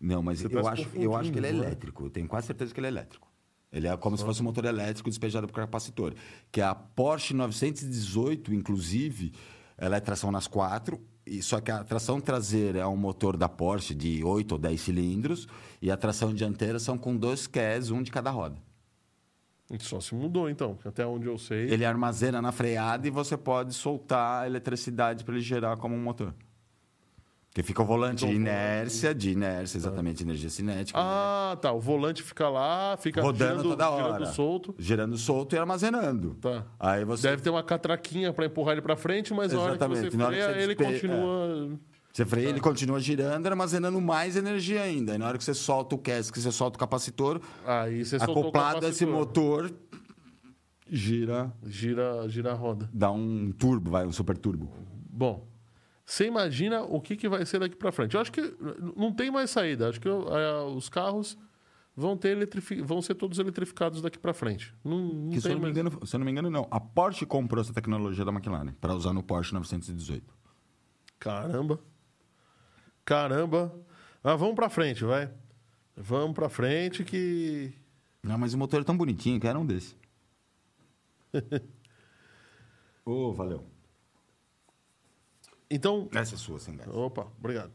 Não, mas Você eu tá acho, eu acho que ele é confundindo, não é? elétrico. Eu tenho quase certeza que ele é elétrico. Ele é como se fosse um motor elétrico despejado por capacitor. Que a Porsche 918, inclusive, ela é tração nas quatro, e só que a tração traseira é um motor da Porsche de 8 ou 10 cilindros, e a tração dianteira são com dois CAS, um de cada roda. Só se mudou, então. Até onde eu sei. Ele armazena na freada e você pode soltar a eletricidade para ele gerar como um motor. Porque fica o volante de Então, inércia, de inércia, exatamente, energia cinética. né? Ah, tá. O volante fica lá, fica rodando girando, toda hora. girando solto. Gerando solto e armazenando. Tá. Aí você, Deve ter uma catraquinha para empurrar ele para frente, mas na hora que você hora que freia, você ele continua. Você freia, ele continua girando, armazenando mais energia ainda. E na hora que você solta o CAS, que você solta o capacitor, Aí você soltou o acoplado a esse capacitor. motor, gira, Gira, gira a roda. dá um turbo, vai, um super turbo. Bom, você imagina o que, que vai ser daqui para frente? Eu acho que n- não tem mais saída. Acho que eh, os carros vão, ter eletrifi... vão ser todos eletrificados daqui para frente. Não, não Que, se, tem não me mais... engano, se eu não me engano, não. A Porsche comprou essa tecnologia da McLaren para usar no Porsche 918. Caramba. Caramba. Ah, vamos para frente, vai. Vamos para frente que... Não, mas o motor é tão bonitinho que era um desse. *laughs* Ô, valeu. Então... Essa é sua, sem gás. Opa, obrigado.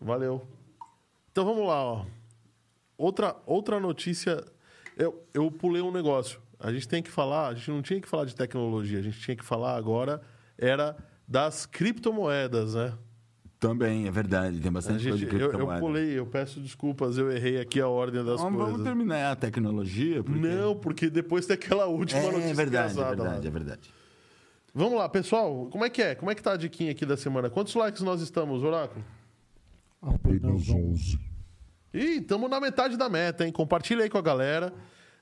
Valeu. Então vamos lá, ó. Outra, outra notícia. Eu, eu pulei um negócio. A gente tem que falar, a gente não tinha que falar de tecnologia, a gente tinha que falar agora era das criptomoedas, né? Também, é verdade. Tem bastante gente, coisa de eu, eu criptomoeda. pulei, eu peço desculpas, eu errei aqui a ordem das Vamos, coisas. vamos terminar a tecnologia? Porque... Não, porque depois tem aquela última É, notícia é verdade, é engraçada lá. verdade, é verdade. Vamos lá, pessoal. Como é que é? Como é que tá a diquinha aqui da semana? Quantos likes nós estamos, Oráculo? Apenas 11. Ih, estamos na metade da meta, hein? Compartilha aí com a galera.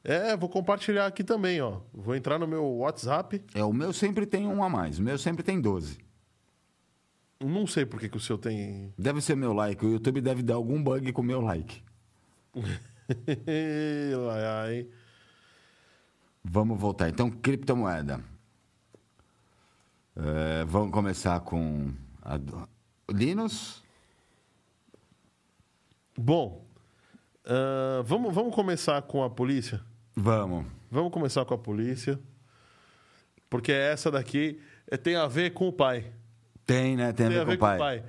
É, vou compartilhar aqui também, ó. Vou entrar no meu WhatsApp. É, o meu sempre tem um a mais. O meu sempre tem 12. Não sei por que, que o seu tem. Deve ser meu like. O YouTube deve dar algum bug com o meu like. *laughs* Lá, ai. Vamos voltar. Então, criptomoeda. É, vamos começar com a Linus. Bom, ah, vamos, vamos começar com a polícia? Vamos. Vamos começar com a polícia. Porque essa daqui é, tem a ver com o pai. Tem, né? Tem a ver, com, o pai.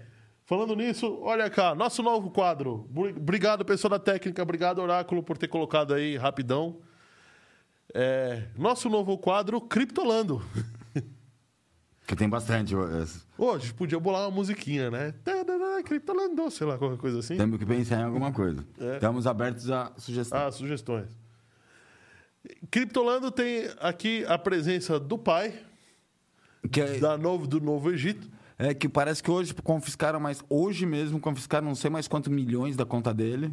Falando nisso, olha cá, nosso novo quadro. Bri- Obrigado, pessoal da técnica. Obrigado, Oráculo, por ter colocado aí rapidão. É, nosso novo quadro, Criptolando. *laughs* Que tem bastante. Hoje podia bolar uma musiquinha, né? Criptolando, sei lá, qualquer coisa assim. Temos que pensar em alguma coisa. É. Estamos abertos a sugestões. Ah, sugestões. Criptolando tem aqui a presença do pai, Que é, da novo, do Novo Egito. é que parece que hoje confiscaram mais. Hoje mesmo confiscaram não sei mais quantos milhões da conta dele.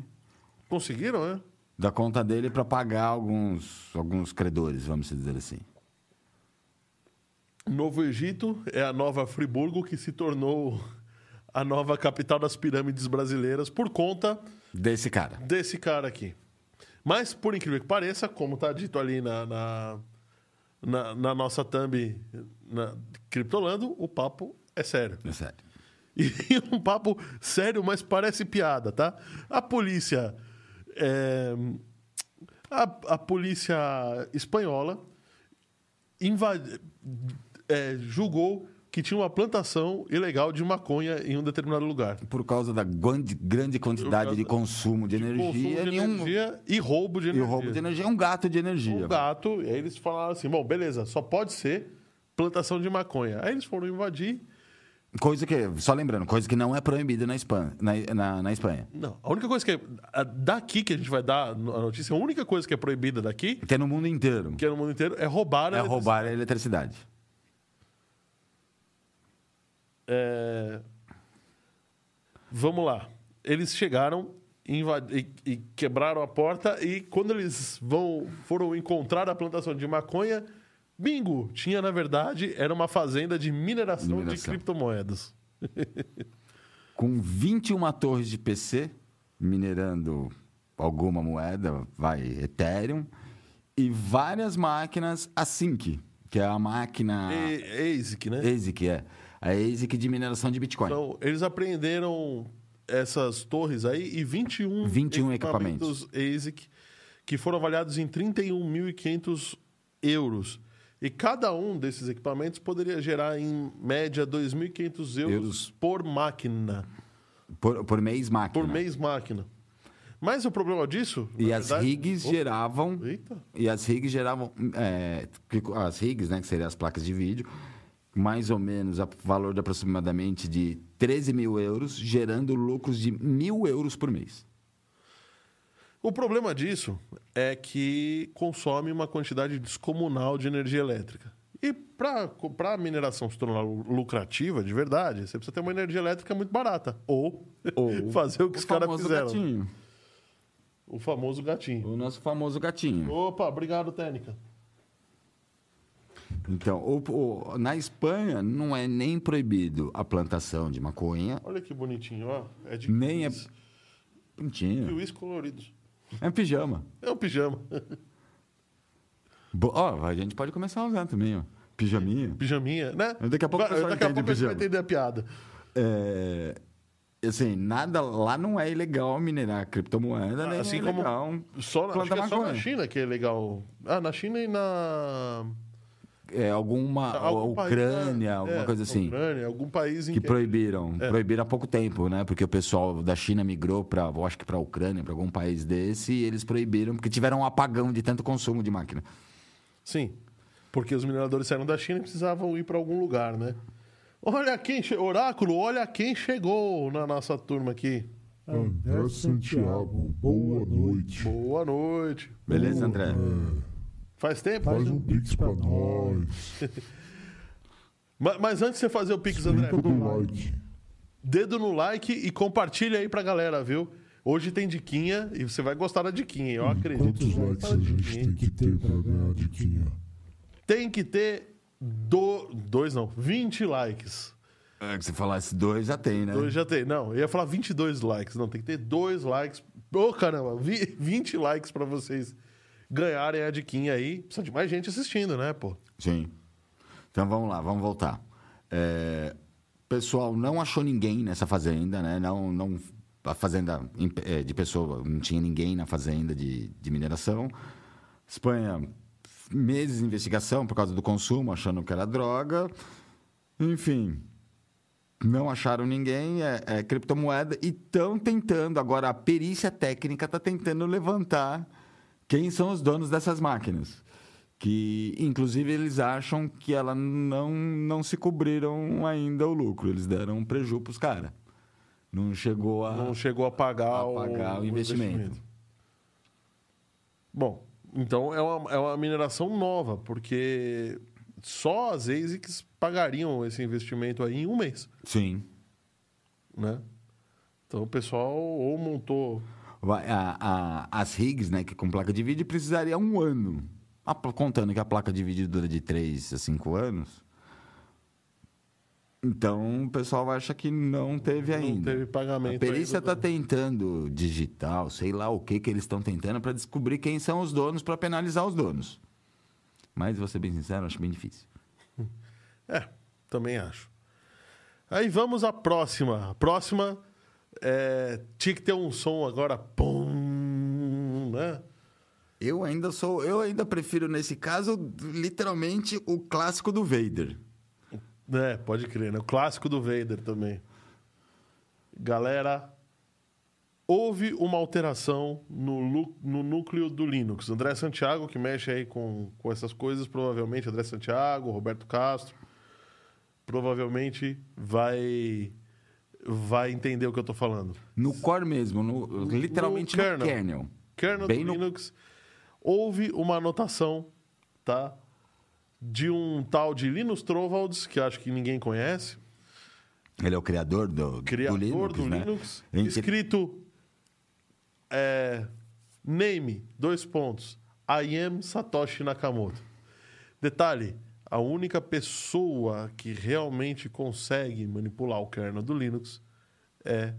Conseguiram, né? Da conta dele para pagar alguns, alguns credores, vamos dizer assim. Novo Egito é a nova Friburgo que se tornou a nova capital das pirâmides brasileiras por conta Desse cara. desse cara aqui. Mas, por incrível que pareça, como está dito ali na, na, na- na nossa thumb na Criptolando, o papo é sério. É sério. *laughs* E um papo sério, mas parece piada, tá? A polícia. é, a, a polícia espanhola é, julgou que tinha uma plantação ilegal de maconha em um determinado lugar. Por causa da grande, grande quantidade de consumo de energia, Consumo de nenhum- energia e roubo de e energia. o roubo de energia é um gato de energia. Um gato, e aí eles falaram assim: bom, beleza, só pode ser plantação de maconha. Aí eles foram invadir. Coisa que, só lembrando, coisa que não é proibida na Espanha. Na, na, na Espanha. Não, a única coisa que é. Daqui que a gente vai dar a notícia, a única coisa que é proibida daqui, Que é no mundo inteiro. que é no mundo inteiro, é roubar a É roubar a eletricidade. É, Vamos lá. Eles chegaram invadi- e, quebraram a porta e quando eles vão foram encontrar a plantação de maconha, bingo, tinha na verdade era uma fazenda de mineração, de Mineração. criptomoedas. *laughs* Com 21 torres de PC, minerando alguma moeda, vai, Ethereum, e várias máquinas Async, que é a máquina E, ASIC, né? ASIC, é. A ASIC de mineração de Bitcoin. Então, eles apreenderam essas torres aí e 21, 21 equipamentos ASIC que foram avaliados em 31.500 euros. E cada um desses equipamentos poderia gerar, em média, 2.500 euros, Euros. por máquina. Por, por mês máquina. Por mês máquina. Mas o problema disso... E as verdade- rigs geravam. Eita. E as rigs geravam. é, as rigs, né, que seriam as placas de vídeo, mais ou menos a valor de aproximadamente de 13 mil euros, gerando lucros de mil euros por mês. O problema disso é que consome uma quantidade descomunal de energia elétrica. E para a mineração se tornar lu- lucrativa, de verdade, você precisa ter uma energia elétrica muito barata. Ou, Ou *laughs* fazer o que os caras fizeram. Gatinho. O famoso gatinho. O nosso famoso gatinho. Opa, obrigado, Técnica. Então, o- o- na Espanha não é nem proibido a plantação de maconha, Olha que bonitinho, ó. É de nem é. Kiwis coloridos. É pijama. É um pijama. Ó, a gente pode começar a usar também, ó. Pijaminha. Pijaminha, né? Daqui a pouco Vai- Daqui a pouco a gente vai entender a piada. É, assim, nada lá não é ilegal minerar criptomoeda, nem Assim é como legal Só, na- acho que é só na. China que é legal. Ah, na China e na... É, alguma Algum país, Ucrânia, né? alguma É, coisa assim. Ucrânia, algum país em Que que... proibiram, É. proibiram há pouco tempo, né? Porque o pessoal da China migrou para, acho que para a Ucrânia, para algum país desse, e eles proibiram porque tiveram um apagão de tanto consumo de máquina. Sim, porque os mineradores saíram da China e precisavam ir para algum lugar, né? Olha quem... Che... Oráculo, olha quem chegou na nossa turma aqui. André Santiago, boa noite. Boa noite. Beleza, André? Faz tempo? Faz um pix pra nós. *laughs* Ma- Mas antes de você fazer o Pix, André, Clica do like. dedo no like e compartilha aí pra galera, viu? Hoje tem diquinha e você vai gostar da diquinha, eu acredito. Quantos likes a gente diquinha, tem que ter pra ganhar a diquinha? Tem que ter do... dois, não, 20 likes. É, que você falasse dois, já tem, né? Dois já tem. Não, eu ia falar 22 likes. Não, tem que ter dois likes. Ô, caramba, vi- 20 likes pra vocês ganharem a diquinha aí. Precisa de mais gente assistindo, né, pô? Sim. Então vamos lá, vamos voltar. É, pessoal não achou ninguém nessa fazenda, né? Não, não, a fazenda é, de pessoa, não tinha ninguém na fazenda de, de mineração. Espanha, meses de investigação por causa do consumo, achando que era droga. Enfim, não acharam ninguém, é, é criptomoeda e estão tentando. Agora, a perícia técnica está tentando levantar quem são os donos dessas máquinas. Que, inclusive, eles acham que ela não, não se cobriram ainda o lucro. Eles deram um prejuízo para os caras. Não chegou a. Não chegou a pagar, A pagar o investimento. Bom, então é uma, é uma mineração nova, porque só as ASICs pagariam esse investimento aí em um mês, Sim. né? Então o pessoal ou montou... A- a- as rigs, né, que com placa de vídeo, precisaria um ano. A contando que a placa de vídeo dura de 3 a 5 anos. Então, o pessoal acha que não teve Não ainda. teve pagamento A perícia está tentando digital, sei lá o que que eles estão tentando para descobrir quem são os donos, para penalizar os donos. Mas, vou ser bem sincero, acho bem difícil. *laughs* É, também acho. Aí vamos à próxima. A próxima é, tinha que ter um som agora. Pum, né? Eu ainda sou. Eu ainda prefiro, nesse caso, literalmente o clássico do Vader. É, pode crer, né? O clássico do Vader também. Galera, houve uma alteração no, no núcleo do Linux. André Santiago, que mexe aí com, com essas coisas, provavelmente André Santiago, Roberto Castro, provavelmente vai vai entender o que eu tô falando. No core mesmo, no- literalmente no kernel. kernel. Kernel Bem do no- Linux, houve uma anotação, tá? De um tal de Linus Torvalds, que acho que ninguém conhece, Ele é o criador do, criador do Linux, do né? Linux, escrito é, name, dois pontos, I am Satoshi Nakamoto. Detalhe, a única pessoa que realmente consegue manipular o kernel do Linux é,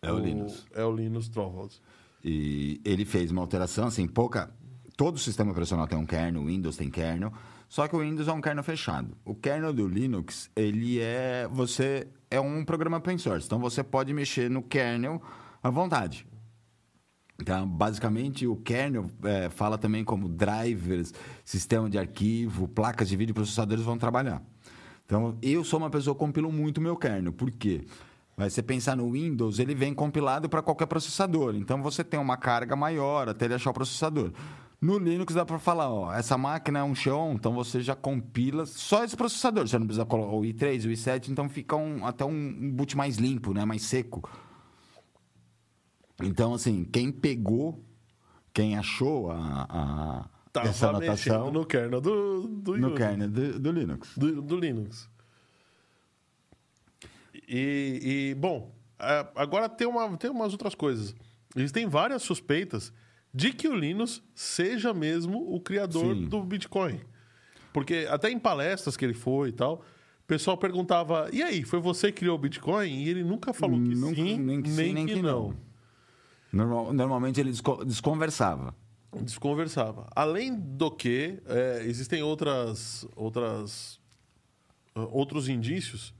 É o Linus. É o Linus Torvalds. E ele fez uma alteração, assim, pouca. Todo sistema operacional tem um kernel, o Windows tem kernel, só que o Windows é um kernel fechado. O kernel do Linux, ele é. Você é um programa open source, então você pode mexer no kernel à vontade. Então, basicamente, o kernel é, fala também como drivers, sistema de arquivo, placas de vídeo processadores vão trabalhar. Então, eu sou uma pessoa que compilo muito meu kernel. Por quê? Mas você pensar no Windows, ele vem compilado para qualquer processador. Então, você tem uma carga maior até ele achar o processador. No Linux dá para falar, ó, essa máquina é um Xeon, então você já compila só esse processador. Você não precisa colocar o i3, o i7, então fica um- até um boot mais limpo, né? mais seco. Então, assim, quem pegou, quem achou a, a- Tava essa anotação no kernel do, do no Unix. kernel do, do Linux. do, do Linux. E, e, bom, agora tem, uma, tem umas outras coisas. Existem várias suspeitas de que o Linus seja mesmo o criador Sim. do Bitcoin. Porque até em palestras que ele foi e tal, o pessoal perguntava: e aí, foi você que criou o Bitcoin? E ele nunca falou que Nunca- sim, nem que sim, nem que não. Normal- normalmente ele desco- desconversava. Desconversava. Além do que, é, existem outras, outras, ah, outros indícios,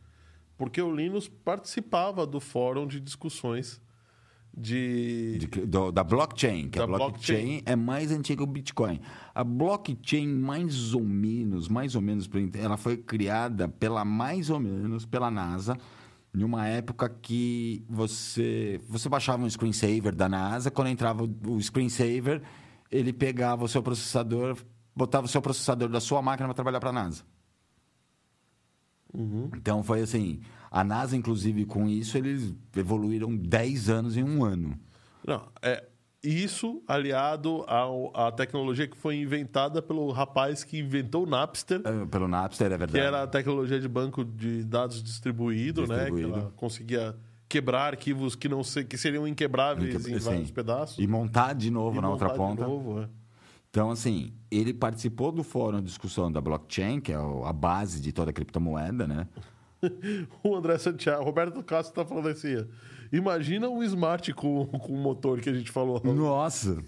porque o Linus participava do fórum de discussões de. De do- da blockchain, que Da a blockchain, blockchain. é mais antiga que o Bitcoin. A blockchain, mais ou menos, mais ou menos, ela foi criada pela mais ou menos pela NASA em uma época que você você baixava um screensaver da NASA, quando entrava o o screensaver, ele pegava o seu processador, botava o seu processador da sua máquina para trabalhar para a NASA. Então foi assim, a NASA inclusive com isso eles evoluíram 10 anos em um ano. Não, é isso aliado ao- à tecnologia que foi inventada pelo rapaz que inventou o Napster, É, Pelo Napster, é que verdade. era a tecnologia de banco de dados distribuído, né? Distribuído. Que ela conseguia quebrar arquivos que não se- que seriam inquebráveis Inque- em sim. vários pedaços. E montar de novo e na outra ponta. novo, é. Então, assim, ele participou do fórum de discussão da blockchain, que é a base de toda a criptomoeda, né? *laughs* O André Santiago, Roberto Castro tá falando assim: imagina um smart com, com o motor que a gente falou. Nossa!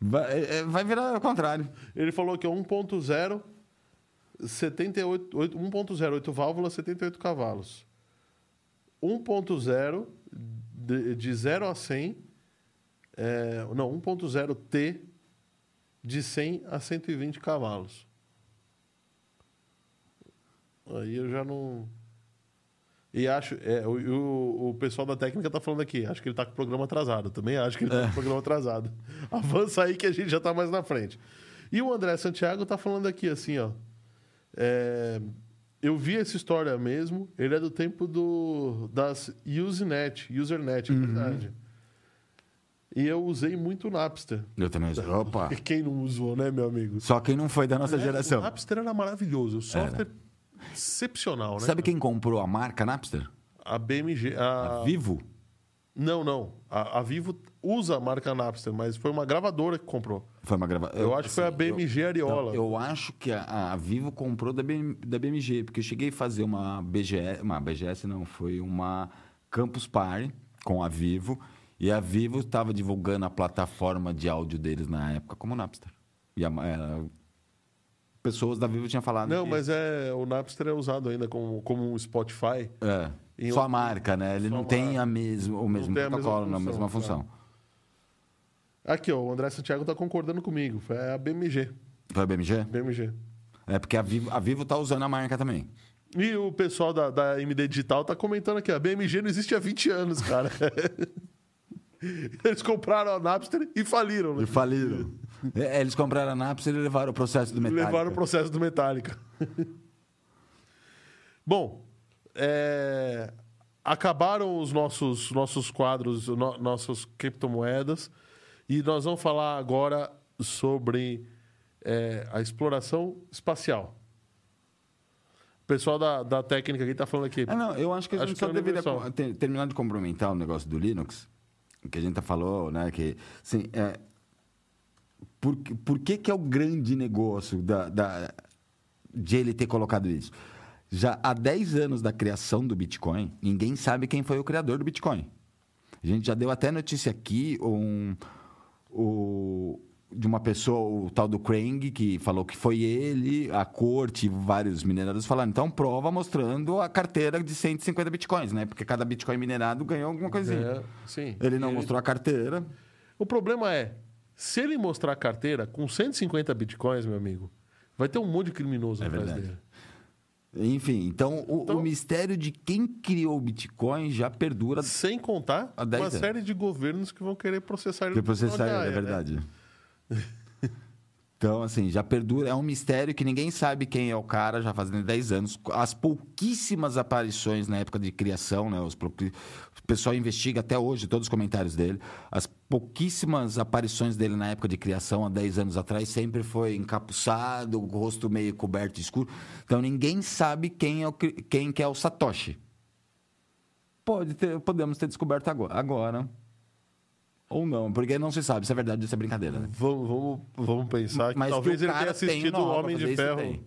Vai, é- é- vai virar o contrário. Ele falou que é 1.0, 78, 8 1.0, 8 válvulas, 78 cavalos. 1.0 de, de 0 a 100, é, não, 1.0 T de 100 a 120 cavalos. Aí eu já não. E acho. É, o, o, o pessoal da técnica tá falando aqui. Acho que ele tá com o programa atrasado. Também acho que ele tá com o programa atrasado. *laughs* Avança aí que a gente já tá mais na frente. E o André Santiago tá falando aqui assim, ó. É, eu vi essa história mesmo. Ele é do tempo do, das Usenet, Usernet, é verdade. E eu usei muito o Napster. Eu também. Opa! E *laughs* quem não usou, né, meu amigo? Só quem não foi da nossa O geração. Napster era maravilhoso. O software excepcional, né? Sabe quem comprou a marca Napster? A BMG. A... A Vivo. Não, não. A, a Vivo usa a marca Napster, mas foi uma gravadora que comprou. Foi uma gravação. Eu, acho que foi a BMG Ariola. Eu acho que a, a Vivo comprou da, BM da BMG, porque eu cheguei a fazer uma BGS, uma BGS não, foi uma Campus Party com a Vivo, e a Vivo estava divulgando a plataforma de áudio deles na época como Napster. E a, pessoas da Vivo tinham falado. Não, que- mas é, o Napster é usado ainda como, como um Spotify. É. Em Só a outro- marca, né? Ele não tem a mesmo, o mesmo tem a mesma protocolo, não, a função, mesma função. Aqui, ó, o André Santiago tá concordando comigo. É a BMG. Foi a BMG? BMG. É porque a Vivo, a Vivo tá usando a marca também. E o pessoal da, da MD Digital tá comentando aqui, a BMG não existe há 20 anos, cara. *laughs* Eles compraram a Napster e faliram, né? E faliram. É, Eles compraram a Napster e levaram o processo do Metallica. Levaram o processo do Metallica. *laughs* Bom, é, acabaram os nossos, nossos quadros, no, nossas criptomoedas, e nós vamos falar agora sobre é, a exploração espacial. O pessoal da, da técnica aqui está falando aqui. Ah, não, eu acho que a Acho gente que só é deveria ter- terminar de complementar o negócio do Linux, que a gente tá falou, né? Que, assim, é, por, que- por que, que é o grande negócio da, da- de ele ter colocado isso? Já há 10 anos da criação do Bitcoin, ninguém sabe quem foi o criador do Bitcoin. A gente já deu até notícia aqui um, de uma pessoa, o tal do Krang, que falou que foi ele, a corte, vários mineradores falaram. Então, prova mostrando a carteira de 150 bitcoins, né? Porque cada bitcoin minerado ganhou alguma coisinha. É, sim. Ele não E mostrou a carteira. O problema é, se ele mostrar a carteira com 150 bitcoins, meu amigo, vai ter um monte de criminoso É atrás verdade. dele. Enfim, então o, Então- o mistério de quem criou o Bitcoin já perdura Sem contar Há 10 uma anos. série de governos que vão querer processar ele. de processar ele, é né? *laughs* Então, assim, já perdura. É um mistério que ninguém sabe quem é o cara, já fazendo 10 anos. As pouquíssimas aparições na época de criação, né? Os, o pessoal investiga até hoje todos os comentários dele. As pouquíssimas aparições dele na época de criação, há 10 anos atrás, sempre foi encapuçado, o rosto meio coberto escuro. Então, ninguém sabe quem é o, quem que é o Satoshi. Pode ter, podemos ter descoberto agora. agora. Ou não, porque não se sabe se é verdade ou se é brincadeira. Né? Vamos, vamos, vamos pensar que Mas talvez que ele tenha assistido o Homem de Ferro. tem.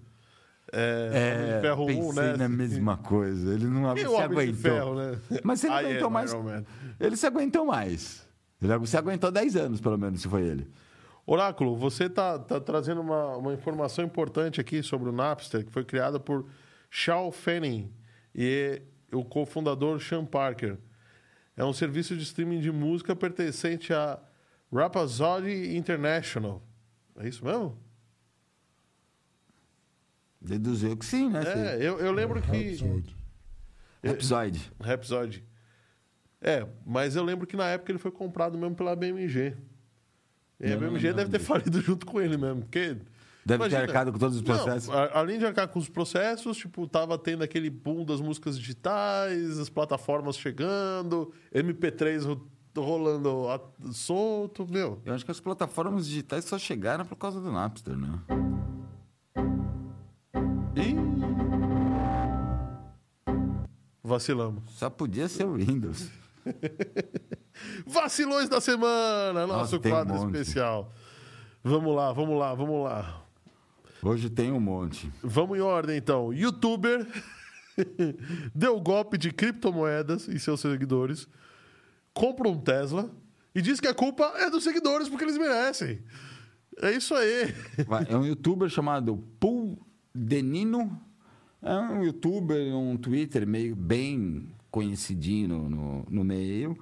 É, Homem de Ferro 1, pensei né? na mesma coisa. Ele não se Homem aguentou. de Ferro, né? Mas ele I aguentou am mais. Ele se aguentou mais. Ele se aguentou 10 anos, pelo menos, se foi ele. Oráculo, você está trazendo uma, uma informação importante aqui sobre o Napster, que foi criada por Shao Fanning e o cofundador Sean Parker. É um serviço de streaming de música pertencente a Rhapsody International. É isso mesmo? Deduziu que sim, né? É, eu, eu lembro que. Rhapsody. Episódio. Rhapsody. É, mas eu lembro que na época ele foi comprado mesmo pela BMG. E a não BMG lembro deve ter disso. falido *laughs* junto com ele mesmo, porque... Deve ter arcado com todos os Não, processos. a- além de arcar com os processos, tipo, tava tendo aquele boom das músicas digitais, as plataformas chegando, MP3 ro- rolando a- solto, meu. Eu acho que as plataformas digitais só chegaram por causa do Napster, né? E... Vacilamos. Só podia ser o Windows. *laughs* Vacilões da semana, nosso Nossa, um quadro monte. especial. Vamos lá, vamos lá, vamos lá. Hoje tem um monte. Vamos em ordem, então. Youtuber *laughs* deu golpe de criptomoedas em seus seguidores, compra um Tesla e diz que a culpa é dos seguidores porque eles merecem. É isso aí. É um youtuber chamado Paul Denino. É um youtuber, um Twitter meio bem conhecidinho no, no meio.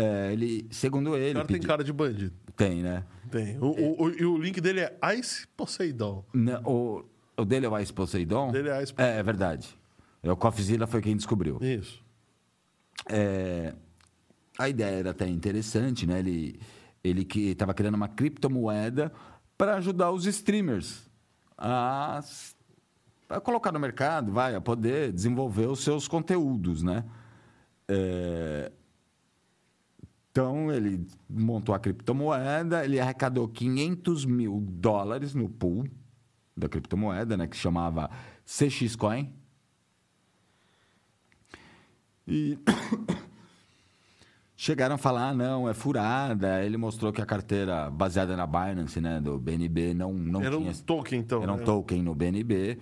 É, ele, segundo O ele, cara tem cara de bandido. tem, né? Tem. O, o- o- e o link dele é Ice Poseidon. Não, o, o dele é o Ice Poseidon? O dele é Ice É, é verdade. É, o Coffeezilla foi quem descobriu. Isso. É, a ideia era até interessante, né? Ele, ele que estava criando uma criptomoeda para ajudar os streamers a, a colocar no mercado, vai, a poder desenvolver os seus conteúdos, né? É, então, ele montou a criptomoeda, ele arrecadou 500 mil dólares no pool da criptomoeda, né? Que chamava CX Coin. E *coughs* chegaram a falar, ah, não, é furada. Ele mostrou que a carteira baseada na Binance, né, do BNB, não, não Era tinha... um token, então. Era um né? token no BNB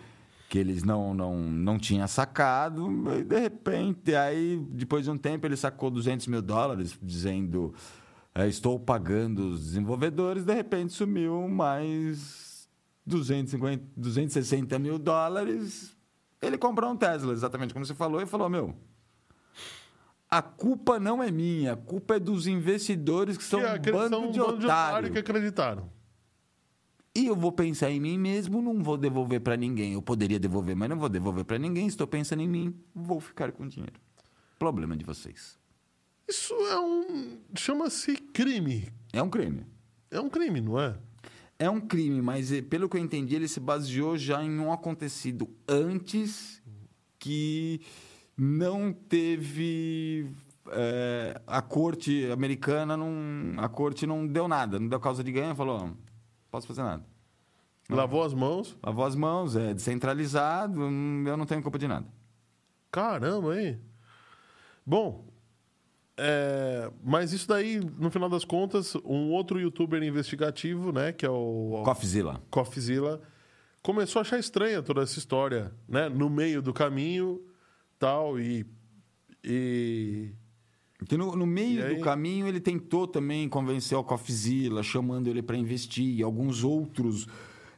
que eles não, não, não tinham sacado. E de repente, aí, depois de um tempo, ele sacou 200 mil dólares, dizendo: "É, Estou pagando os desenvolvedores. De repente, sumiu mais 250, 260 mil dólares, ele comprou um Tesla, exatamente como você falou, e falou: Meu, a culpa não é minha, a culpa é dos investidores que são Que um bando são um de bando de otário. otário que acreditaram. E eu vou pensar em mim mesmo, não vou devolver para ninguém. Eu poderia devolver, mas não vou devolver para ninguém. Estou pensando em mim, vou ficar com o dinheiro. Problema de vocês. Isso é um. chama-se crime. É um crime. É um crime, não é? É um crime, mas eh, pelo que eu entendi, ele se baseou já em um acontecido antes que não teve. eh, a corte americana não. A corte não deu nada, não deu causa de ganho, falou: "Não posso fazer nada. Lavou as mãos. Lavou as mãos, é descentralizado, hum, eu não tenho culpa de nada. Caramba, hein? Bom, é, mas isso daí, no final das contas, um outro youtuber investigativo, né, que é o Coffeezilla. Coffeezilla, começou a achar estranha toda essa história, né, no meio do caminho, tal, e... e... Que no, no meio do caminho ele tentou também convencer o Coffeezilla, chamando ele para investir, e alguns outros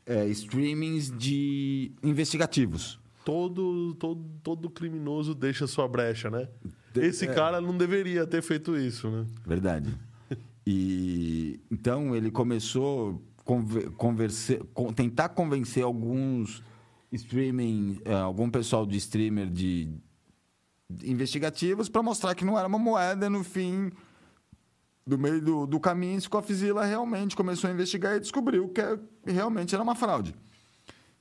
é, streamings de investigativos. Todo, todo, todo criminoso deixa sua brecha, né? De- Esse é. cara não deveria ter feito isso, né? Verdade. *laughs* E então ele começou a converser, con- tentar convencer alguns streaming, eh, algum pessoal de streamer de investigativos para mostrar que não era uma moeda no fim do meio do, do caminho, esse Coffeezilla realmente começou a investigar e descobriu que é- realmente era uma fraude.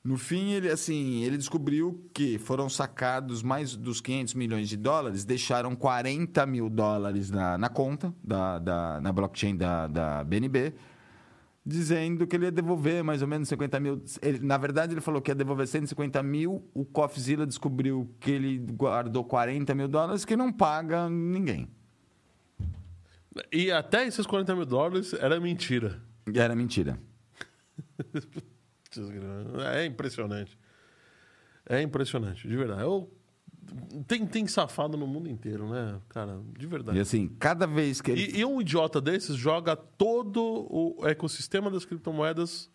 No fim, ele assim, ele descobriu que foram sacados mais dos 500 milhões de dólares, deixaram 40 mil dólares na, na conta, da, da- na blockchain da, da BNB, dizendo que ele ia devolver mais ou menos 50 mil. Ele- na verdade, ele falou que ia devolver 150 mil, o Coffeezilla descobriu que ele guardou 40 mil dólares, que não paga ninguém. E até esses 40 mil dólares era mentira. Era mentira. *laughs* É impressionante. É impressionante, de verdade. Eu... Tem, tem safado no mundo inteiro, né, cara? De E verdade. assim, cada vez que ele E, e um idiota desses joga todo o ecossistema das criptomoedas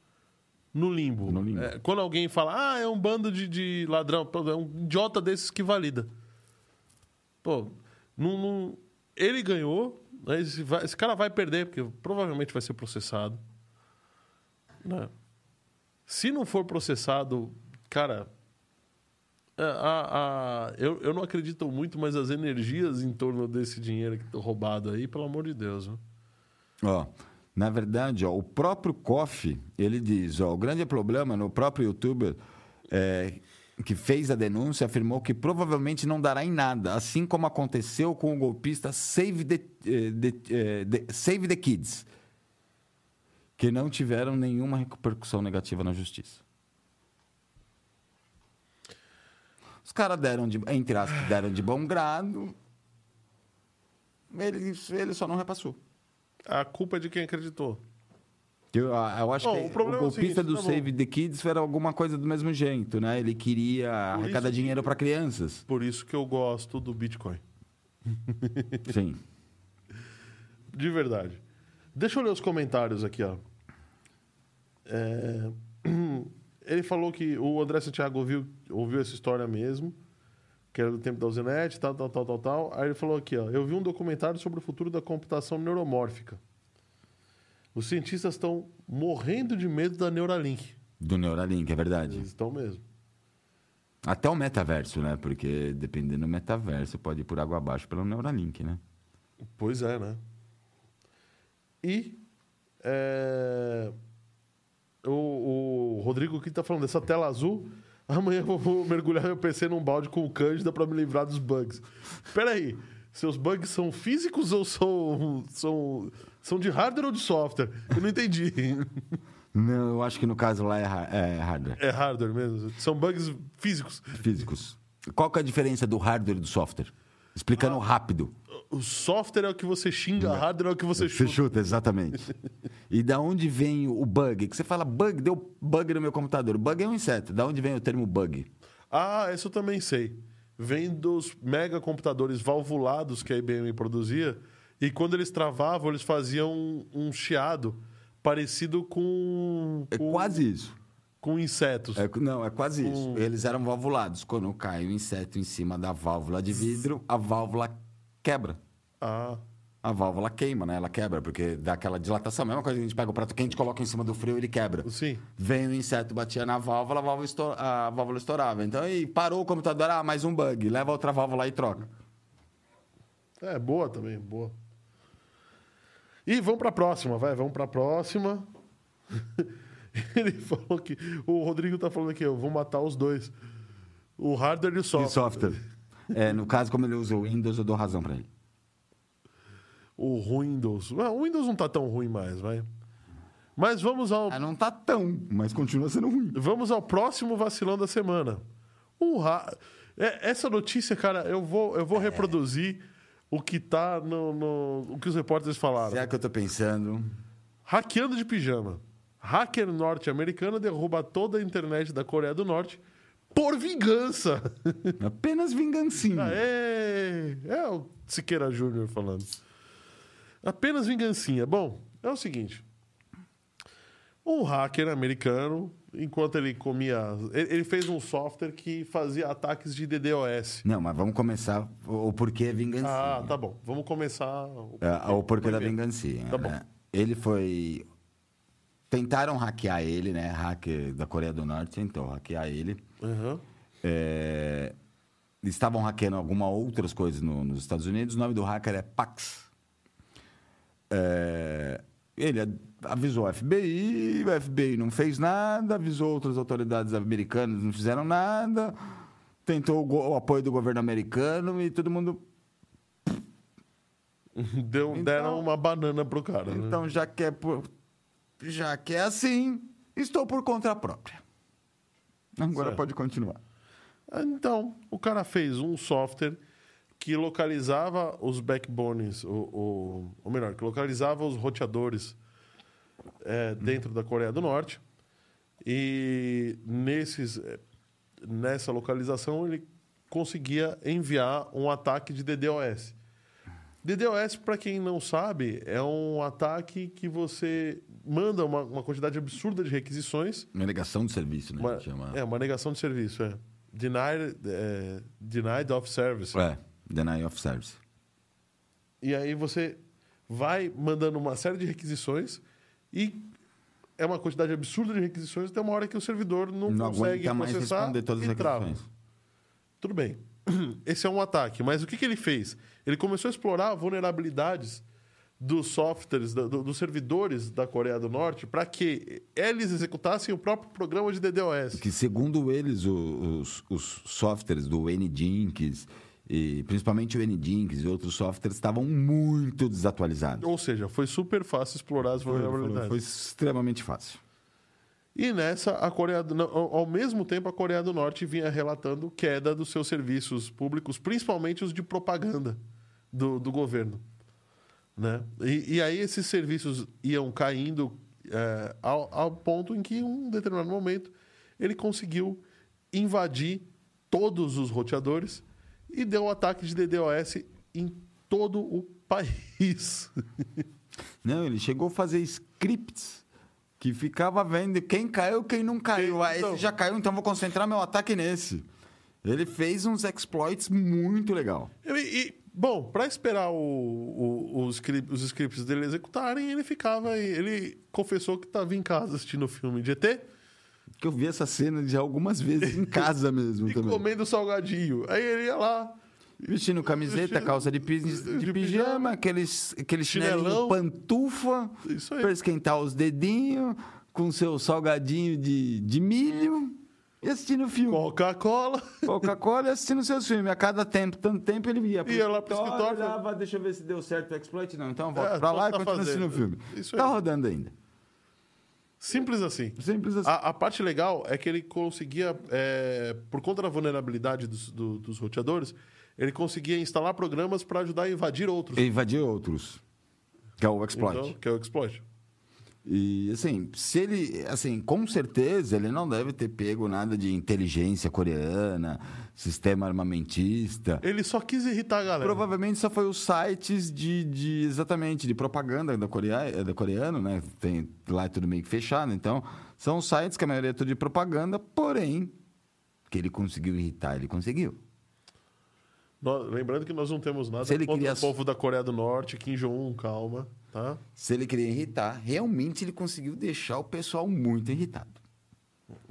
no limbo. No limbo. É, quando alguém fala, ah, é um bando de, de ladrão, é um idiota desses que valida. Pô, não, não- ele ganhou, né, esse, vai- esse cara vai perder, porque provavelmente vai ser processado. né? Se não for processado, cara. É, a- a- eu, eu não acredito muito, mas as energias em torno desse dinheiro tá roubado aí, pelo amor de Deus. Ó, na verdade, ó, o próprio Coffee, ele diz, ó, o grande problema no próprio youtuber é, que fez a denúncia afirmou que provavelmente não dará em nada, assim como aconteceu com o golpista Save the, eh, eh, Save the Kids, que não tiveram nenhuma repercussão negativa na justiça. Os caras deram de, entre aspas, deram de bom grado, ele, ele só não repassou. A culpa é de quem acreditou. Eu, ah, eu acho Bom, que o o, é o golpista seguinte, do tá. Save the Kids era alguma coisa do mesmo jeito, né? Ele queria arrecadar dinheiro para crianças. Por isso que eu gosto do Bitcoin. *laughs* Sim. De verdade. Deixa eu ler os comentários aqui, ó. É, *clears throat* Ele falou que o André Santiago ouviu, ouviu essa história mesmo, que era do tempo da Usenet, tal, tal, tal, tal, tal. Aí ele falou aqui, ó. Eu vi um documentário sobre o futuro da computação neuromórfica. Os cientistas estão morrendo de medo da Neuralink. Do Neuralink, é verdade. Eles estão mesmo. Até o metaverso, né? Porque dependendo do metaverso, pode ir por água abaixo pelo Neuralink, né? Pois é, né? E é, o, o Rodrigo aqui tá falando dessa tela azul. Amanhã eu vou mergulhar meu PC num balde com cândida para me livrar dos bugs. Espera aí, seus bugs são físicos ou são, são, são de hardware ou de software? Eu não entendi. Não, eu acho que no caso lá é, é hardware. É hardware mesmo? São bugs físicos. Físicos. Qual que é a diferença do hardware e do software? Explicando Ah. rápido. O software é o que você xinga, hardware é o que você Você chuta. chuta, exatamente. e da onde vem o bug? Que você fala bug, deu bug no meu computador. Bug é um inseto. Da onde vem o termo bug? Ah, isso eu também sei. Vem dos mega computadores valvulados que a IBM produzia. E quando eles travavam, eles faziam um, um chiado parecido com. É com- quase isso. com insetos. É, não, é quase isso. Eles eram valvulados. Quando cai o inseto em cima da válvula de vidro, a válvula quebra. Ah, A válvula queima, né? Ela quebra, porque dá aquela dilatação. A mesma coisa que a gente pega o prato quente, coloca em cima do frio, ele quebra. sim. Vem o inseto, batia na válvula, a válvula, estou- a válvula estourava. Então, aí parou o computador, ah, mais um bug. Leva outra válvula e troca. É, boa também, boa. E vamos pra próxima, vai, vamos pra próxima. *laughs* Ele falou que. O Rodrigo tá falando aqui, eu vou matar os dois. O hardware e o E software. É, no caso, como ele usa o Windows, eu dou razão pra ele. O Windows. Ah, O Windows não tá tão ruim mais, vai. Mas vamos ao, Ah, não tá tão, mas continua sendo ruim. vamos ao próximo vacilão da semana. Ra... é, essa notícia, cara, eu vou, eu vou reproduzir o que tá no, no- o que os repórteres falaram. Será que eu tô pensando? Hackeando de pijama. Hacker norte-americano derruba toda a internet da Coreia do Norte por vingança. *laughs* Apenas vingancinha. Aê! É o Siqueira Júnior falando. Apenas vingancinha. Bom, é o seguinte. Um hacker americano, enquanto ele comia... Ele fez um software que fazia ataques de DDoS. Não, mas vamos começar o porquê é vingancinha. Ah, tá bom. Vamos começar... o- É, o porquê da vingancinha. Tá bom. né? Ele foi. Tentaram hackear ele, né? Hacker da Coreia do Norte tentou hackear ele. Aham. É, Estavam hackeando algumas outras coisas no- nos Estados Unidos. O nome do hacker é Pax. É, Ele avisou o FBI, o FBI não fez nada, avisou outras autoridades americanas, não fizeram nada, tentou o, o apoio do governo americano e todo mundo *laughs* Deu, Então- deram uma banana pro cara. né? Então, já que é, por- já que é assim, estou por conta própria. Agora Certo. pode continuar. Então, o cara fez um software que localizava os backbones, o, o, ou melhor, que localizava os roteadores é, dentro da Coreia do Norte. E nesses, é, nessa localização ele conseguia enviar um ataque de DDoS. DDoS, para quem não sabe, é um ataque que você manda uma, uma quantidade absurda de requisições Uma negação de serviço, né? uma, chama. é, uma negação de serviço, é. Denied, é, denied of service. É, deny of service. E aí você vai mandando uma série de requisições e é uma quantidade absurda de requisições até uma hora que o servidor não, Não consegue aguenta mais processar responder todas e as trava. Tudo bem. *clears throat* Esse é um ataque. Mas o que, que ele fez? Ele começou a explorar vulnerabilidades dos softwares, do- dos servidores da Coreia do Norte para que eles executassem o próprio programa de DDoS. Que, segundo eles, os, os softwares do NGINX, e principalmente o NGINX e outros softwares, estavam muito desatualizados. Ou seja, foi super fácil explorar as vulnerabilidades. Foi extremamente fácil. E nessa, a Coreia do, ao mesmo tempo, a Coreia do Norte vinha relatando queda dos seus serviços públicos, principalmente os de propaganda do, do governo. Né? E, e aí esses serviços iam caindo é, ao, ao ponto em que, em um determinado momento, ele conseguiu invadir todos os roteadores e deu um ataque de DDoS em todo o *laughs* país. Não, ele chegou a fazer scripts que ficava vendo quem caiu, quem não caiu. Quem- Ah, então. esse já caiu, então vou concentrar meu ataque nesse. Ele fez uns exploits muito legal. E, e, bom, para esperar o, o- os, script- os scripts dele executarem, ele ficava. Ele confessou que estava em casa assistindo o filme de ET Que eu vi essa cena já algumas vezes em casa *laughs* mesmo e também. comendo salgadinho. Aí ele ia lá, Vestindo camiseta, Vestindo- *laughs* calça de, de, de pijama, pijama, aqueles, aquele chinelão. pantufa, Isso aí. para esquentar os dedinhos, com seu salgadinho de, de milho e assistindo o filme. Coca-Cola. Coca-Cola e assistindo seus filmes. A cada tempo, tanto tempo ele ia pro Ia lá pro escritório. olhava, deixa eu ver se deu certo o exploit. Não, então volta É, pra lá e tá continua assistindo o fazendo. filme. Isso tá aí. rodando ainda. Simples assim. Simples assim. A, a parte legal é que ele conseguia, é, por conta da vulnerabilidade dos, do- dos roteadores, ele conseguia instalar programas para ajudar a invadir outros. E invadir outros. Que é o exploit. Então, que é o exploit. E assim, se ele, assim, com certeza ele não deve ter pego nada de inteligência coreana, sistema armamentista. Ele só quis irritar a galera. Provavelmente só foi os sites de, de exatamente de propaganda da, Coreia, da coreano, né? Tem lá é tudo meio que fechado, então são os sites que a maioria é tudo de propaganda, porém que ele conseguiu irritar, ele conseguiu. Nós- lembrando que nós não temos nada Se ele contra queria- o povo da Coreia do Norte, Kim Jong-un, calma, tá? Se ele queria irritar, realmente ele conseguiu deixar o pessoal muito irritado.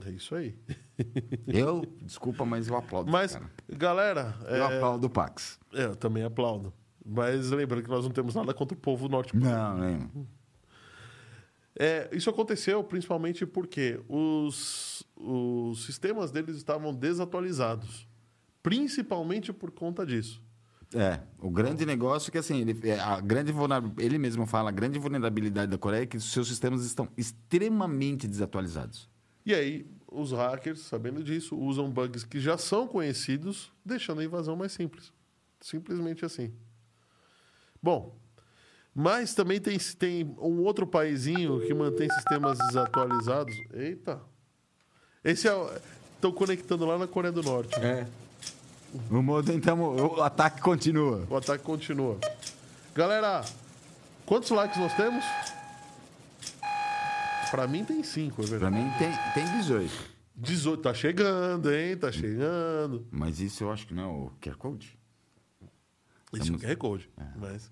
É isso aí. *laughs* Eu, desculpa, mas eu aplaudo. Mas, cara. galera, é, eu aplaudo o Pax. é, eu também aplaudo. Mas lembrando que nós não temos nada contra o povo norte Não, nem. É, isso aconteceu principalmente porque os, os sistemas deles estavam desatualizados. Principalmente por conta disso. É, o grande negócio é que assim, ele, é, a grande ele mesmo fala, a grande vulnerabilidade da Coreia é que seus sistemas estão extremamente desatualizados. E aí, os hackers, sabendo disso, usam bugs que já são conhecidos, deixando a invasão mais simples. Simplesmente assim. Bom, mas também tem, tem um outro paizinho que mantém sistemas desatualizados. Eita! Esse é. Estão conectando lá na Coreia do Norte. É. O modo, então, o ataque continua. O ataque continua. Galera, quantos likes nós temos? Pra mim tem 5, é Pra verdade. mim tem, tem 18. 18, tá chegando, hein? Tá chegando. Mas isso eu acho que não é o QR Code. Isso é recorde. Mas...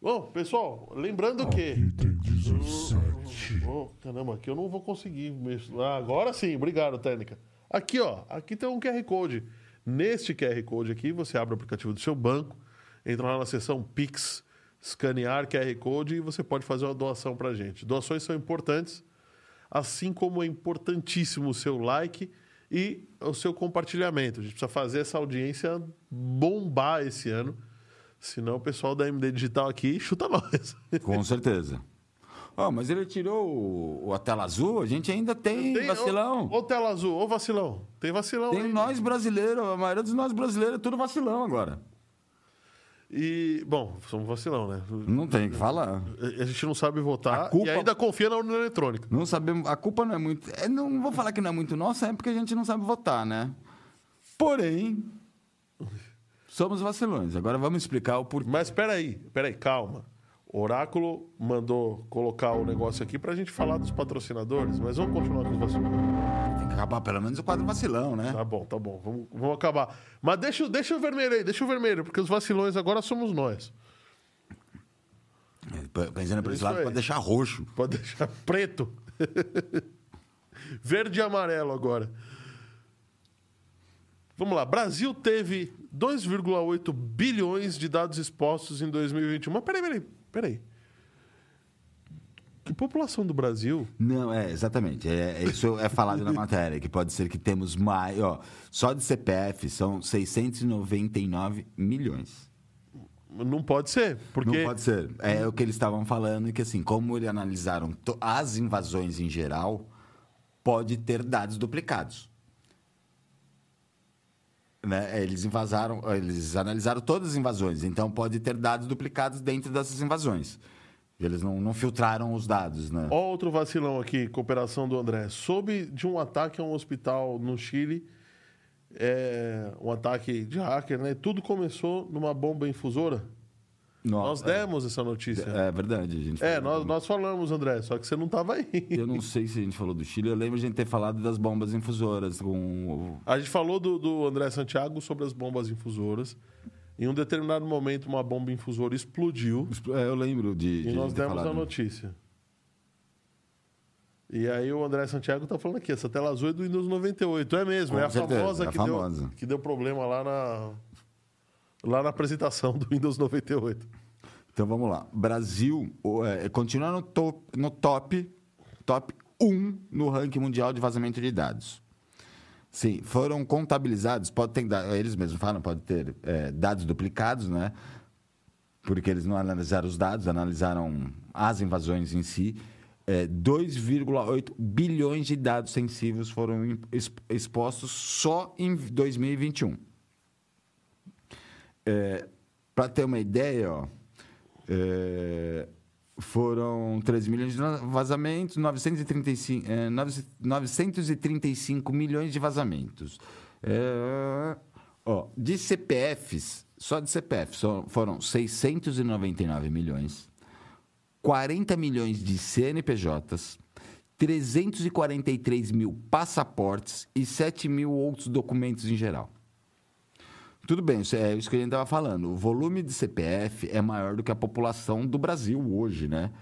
Bom, pessoal, lembrando que. Aqui tem 17. Oh, caramba, aqui eu não vou conseguir. mexer. Ah, agora sim, obrigado, técnica. Aqui, ó, aqui tem um QR Code. Neste QR Code aqui, você abre o aplicativo do seu banco, entra lá na seção Pix, escanear QR Code e você pode fazer uma doação pra gente. Doações são importantes, assim como é importantíssimo o seu like e o seu compartilhamento. A gente precisa fazer essa audiência bombar esse ano, senão o pessoal da MD Digital aqui chuta nós. Com certeza. Ó, mas ele tirou o, a tela azul, a gente ainda tem, vacilão. Ô, ô tela azul, ô vacilão. Tem vacilão Tem aí. nós brasileiros, a maioria dos nós brasileiros é tudo vacilão agora. E, bom, somos vacilão, né? Não tem o que falar. A gente não sabe votar A culpa- e ainda confia na urna eletrônica. Não sabemos, a culpa não é muito. é, não vou falar que não é muito nossa, é porque a gente não sabe votar, né? Porém, somos vacilões. Agora vamos explicar o porquê. Mas peraí, peraí, calma. Oráculo mandou colocar o negócio aqui pra gente falar dos patrocinadores, mas vamos continuar com os vacilões. Tem que acabar pelo menos o quadro vacilão, né? Tá bom, tá bom. Vamos, vamos acabar. Mas deixa, o- deixa o vermelho aí, deixa o vermelho, porque os vacilões agora somos nós. É, Pensando por esse Isso lado, aí. pode deixar roxo. Pode deixar preto. *laughs* Verde e amarelo agora. Vamos lá. Brasil teve 2,8 bilhões de dados expostos em 2021. Mas peraí, peraí, peraí. Que população do Brasil? Não, é, exatamente. É, é- isso é falado na matéria, que pode ser que temos mais. Ó, só de CPF são 699 milhões. Não pode ser, porque Não pode ser. É o que eles estavam falando, que assim, como eles analisaram as invasões em geral, pode ter dados duplicados. Né? Eles invasaram, eles analisaram todas as invasões, então pode ter dados duplicados dentro dessas invasões. Eles não, não filtraram os dados, né? Outro vacilão aqui, cooperação do André. Soube de um ataque a um hospital no Chile, é, um ataque de hacker, né? Tudo começou numa bomba infusora. Nós demos essa notícia. É verdade, a gente É, nós, nós falamos, André, só que você não estava aí. Eu não sei se a gente falou do Chile, eu lembro de a gente ter falado das bombas infusoras com A gente falou do, do André Santiago sobre as bombas infusoras. Em um determinado momento, uma bomba infusora explodiu É, eu lembro de. de e nós demos falado. a notícia. E aí o André Santiago tá falando aqui, essa tela azul é do Windows 98. É mesmo, Com é a certeza, famosa, é a que, famosa. Deu, que deu problema lá na, lá na apresentação do Windows 98. Então vamos lá. Brasil é, continua no top, no top, top 1 no ranking mundial de vazamento de dados. Sim, foram contabilizados, pode ter, eles mesmos falam, pode ter é, dados duplicados, né? Porque eles não analisaram os dados, analisaram as invasões em si. É, 2,8 bilhões de dados sensíveis foram expostos só em 2021. Para ter uma ideia, ó, é, foram 13 milhões de vazamentos, 935, é, 935 milhões de vazamentos. É, ó, de CPFs, só de CPF foram 699 milhões, 40 milhões de CNPJs, 343 mil passaportes e 7 mil outros documentos em geral. Tudo bem, isso é isso que a gente estava falando. O volume de CPF é maior do que a população do Brasil hoje, né?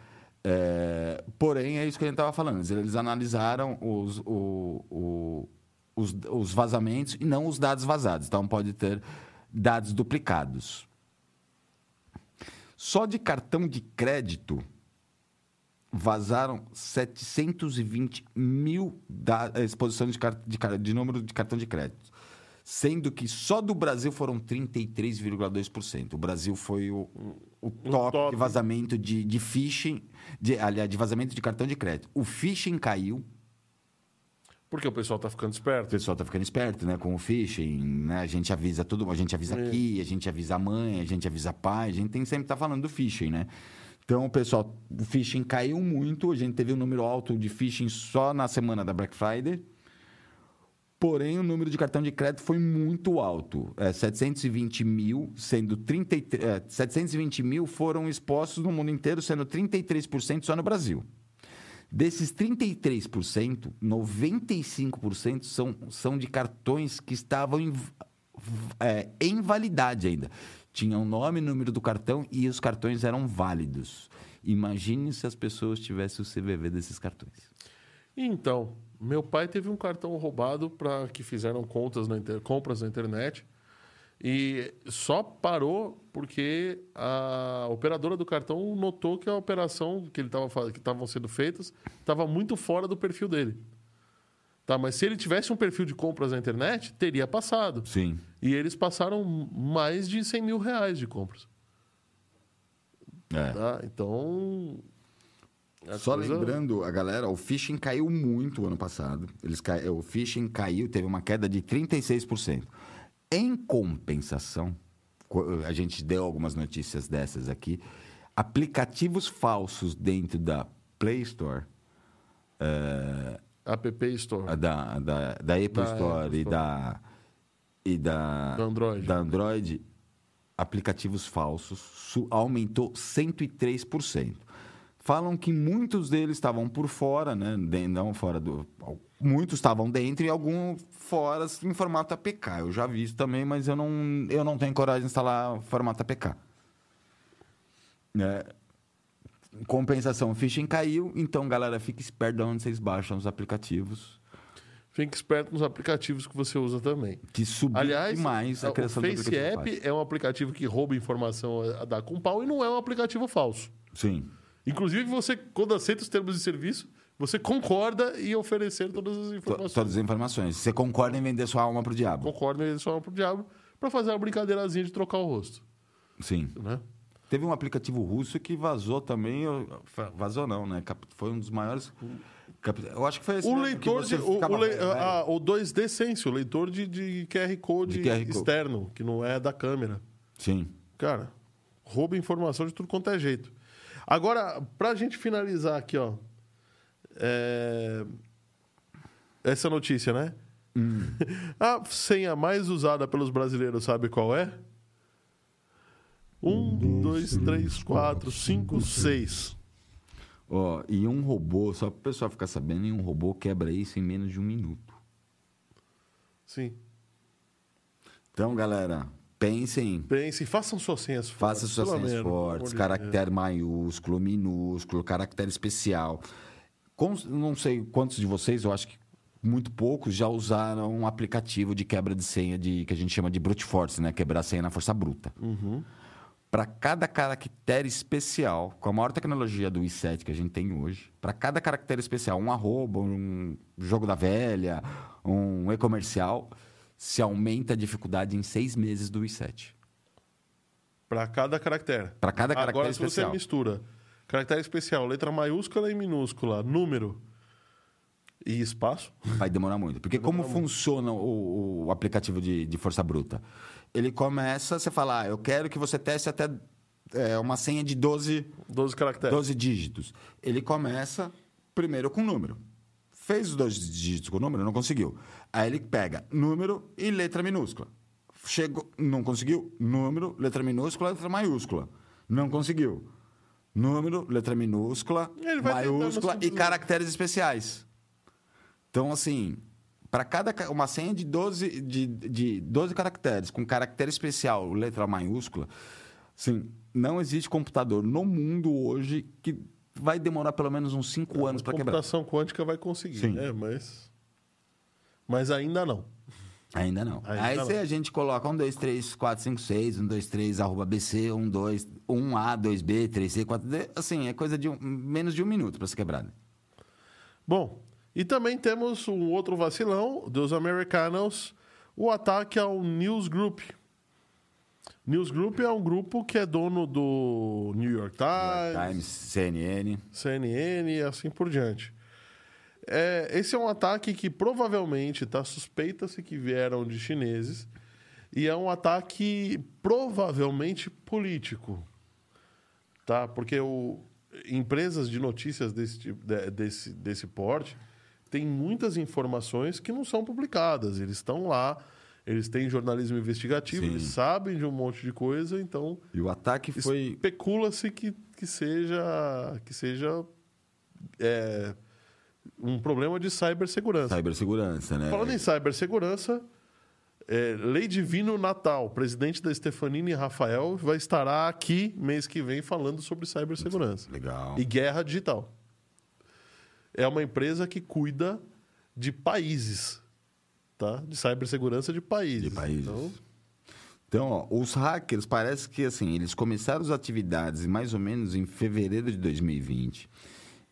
É, porém, é isso que a gente estava falando. Eles analisaram os, o, o, os, os vazamentos e não os dados vazados. Então, pode ter dados duplicados. Só de cartão de crédito vazaram 720 mil da, exposições de, de, de número de cartão de crédito sendo que só do Brasil foram 33,2%. O Brasil foi o, o top, top, de vazamento de, de phishing, de, aliás, de vazamento de cartão de crédito. O phishing caiu. Porque o pessoal está ficando esperto. O pessoal está ficando esperto, né? Com o phishing, né? A gente avisa tudo, a gente avisa é. aqui, a gente avisa a mãe, a gente avisa pai, a gente tem sempre tá falando do phishing, né? Então, o pessoal, o phishing caiu muito, a gente teve um número alto de phishing só na semana da Black Friday. Porém, o número de cartão de crédito foi muito alto. É, 720 mil, sendo 33, é, 720 mil foram expostos no mundo inteiro, sendo 33% só no Brasil. Desses 33%, 95% são, são de cartões que estavam em, é, em validade ainda. Tinha o nome e número do cartão e os cartões eram válidos. Imagine se as pessoas tivessem o CVV desses cartões. Então, meu pai teve um cartão roubado para que fizeram contas na inter... compras na internet e só parou porque a operadora do cartão notou que a operação que ele tava que estavam sendo feitas estava muito fora do perfil dele. Tá, mas se ele tivesse um perfil de compras na internet, teria passado. Sim. E eles passaram mais de 100 mil reais de compras. É. Tá? Então, Só lembrando a galera, o phishing caiu muito ano passado. Eles ca... O phishing caiu, teve uma queda de 36%. Em compensação, a gente deu algumas notícias dessas aqui. Aplicativos falsos dentro da Play Store. Uh, App Store. Da, da, da Apple da Store, Apple e da. E da, da Android. Da Android, aplicativos falsos aumentou 103% falam que muitos deles estavam por fora, né? Não fora do. Muitos estavam dentro e alguns fora em formato APK. Eu já vi isso também, mas eu não, eu não tenho coragem de instalar formato APK. É, compensação, o phishing caiu, então, galera, fique esperto de onde vocês baixam os aplicativos. Fique esperto nos aplicativos que você usa também. Que subiu Aliás, demais a criação o Face App é um aplicativo que rouba informação a dar com pau e não é um aplicativo falso. Sim. Inclusive, você, quando aceita os termos de serviço, você concorda em oferecer todas as informações. Todas as informações. Você concorda em vender sua alma pro diabo. Concorda em vender sua alma pro diabo para fazer uma brincadeirazinha de trocar o rosto. Sim. Né? Teve um aplicativo russo que vazou também. Vazou não, né? Foi um dos maiores. Eu acho que foi esse. O leitor de. O, o, le, a, o 2D Sense, o leitor de, de QR Code de QR externo, que não é da câmera. Sim. Cara, rouba informação de tudo quanto é jeito. Agora, para a gente finalizar aqui, ó. É... Essa notícia, né? Hum. *laughs* a senha mais usada pelos brasileiros, sabe qual é? Um, dois, três, quatro, cinco, seis. Ó, e um robô, só para o pessoal ficar sabendo, um robô quebra isso em menos de um minuto. Sim. Então, galera, Pensem. Pensem, façam suas senhas fortes. Façam suas senhas fortes, caractere maiúsculo, minúsculo, caractere especial. Com, não sei quantos de vocês, eu acho que muito poucos já usaram um aplicativo de quebra de senha de, que a gente chama de brute force, né? Quebrar a senha na força bruta. Uhum. Para cada caractere especial, com a maior tecnologia do i7 que a gente tem hoje, para cada caractere especial, um arroba, um jogo da velha, um e-comercial, se aumenta a dificuldade em seis meses do i7. Para cada caractere. Para cada caractere Agora, especial. se você mistura caractere especial, letra maiúscula e minúscula, número e espaço... *laughs* Vai demorar muito. Porque como funciona o, o, aplicativo de, de força bruta? Ele começa, você fala, ah, eu quero que você teste até é uma senha de 12, 12 caracteres. 12 dígitos. Ele começa primeiro com número. Fez os dois dígitos com número, não conseguiu. Aí ele pega número e letra minúscula. Chegou, não conseguiu? Número, letra minúscula, letra maiúscula. Não conseguiu. Número, letra minúscula, maiúscula e caracteres especiais. Então, assim, para cada ca- uma senha de 12, de, de 12 caracteres, com caractere especial, letra maiúscula, assim, não existe computador no mundo hoje que vai demorar pelo menos uns 5 anos A para quebrar. computação quântica vai conseguir, Sim. né? Mas, mas ainda não. Ainda não. Ainda Aí não. se a gente coloca 1, 2, 3, 4, 5, 6, 1, 2, 3, arroba BC, 1, 2, 1A, 2B, 3C, 4D, assim, é coisa de um- menos de um minuto para ser quebrada. Bom, e também temos um outro vacilão dos americanos, o ataque ao News Group. News Group é um grupo que é dono do New York Times, Times, CNN. CNN e assim por diante. É, esse é um ataque que provavelmente tá suspeita-se que vieram de chineses e é um ataque provavelmente político, tá? Porque o, empresas de notícias desse, tipo- de- desse, desse porte têm muitas informações que não são publicadas. Eles estão lá, eles têm jornalismo investigativo, Sim. eles sabem de um monte de coisa, então E o ataque foi. especula-se que, que seja que seja é, um problema de cibersegurança. Cibersegurança, né? Falando em cibersegurança, é, Lei Divino Natal, presidente da Stefanini Rafael, vai estar aqui mês que vem falando sobre cibersegurança Legal. e guerra digital. É uma empresa que cuida de países, tá? De cibersegurança de países. De países. Então, Então, ó, os hackers, parece que assim, eles começaram as atividades mais ou menos em fevereiro de 2020.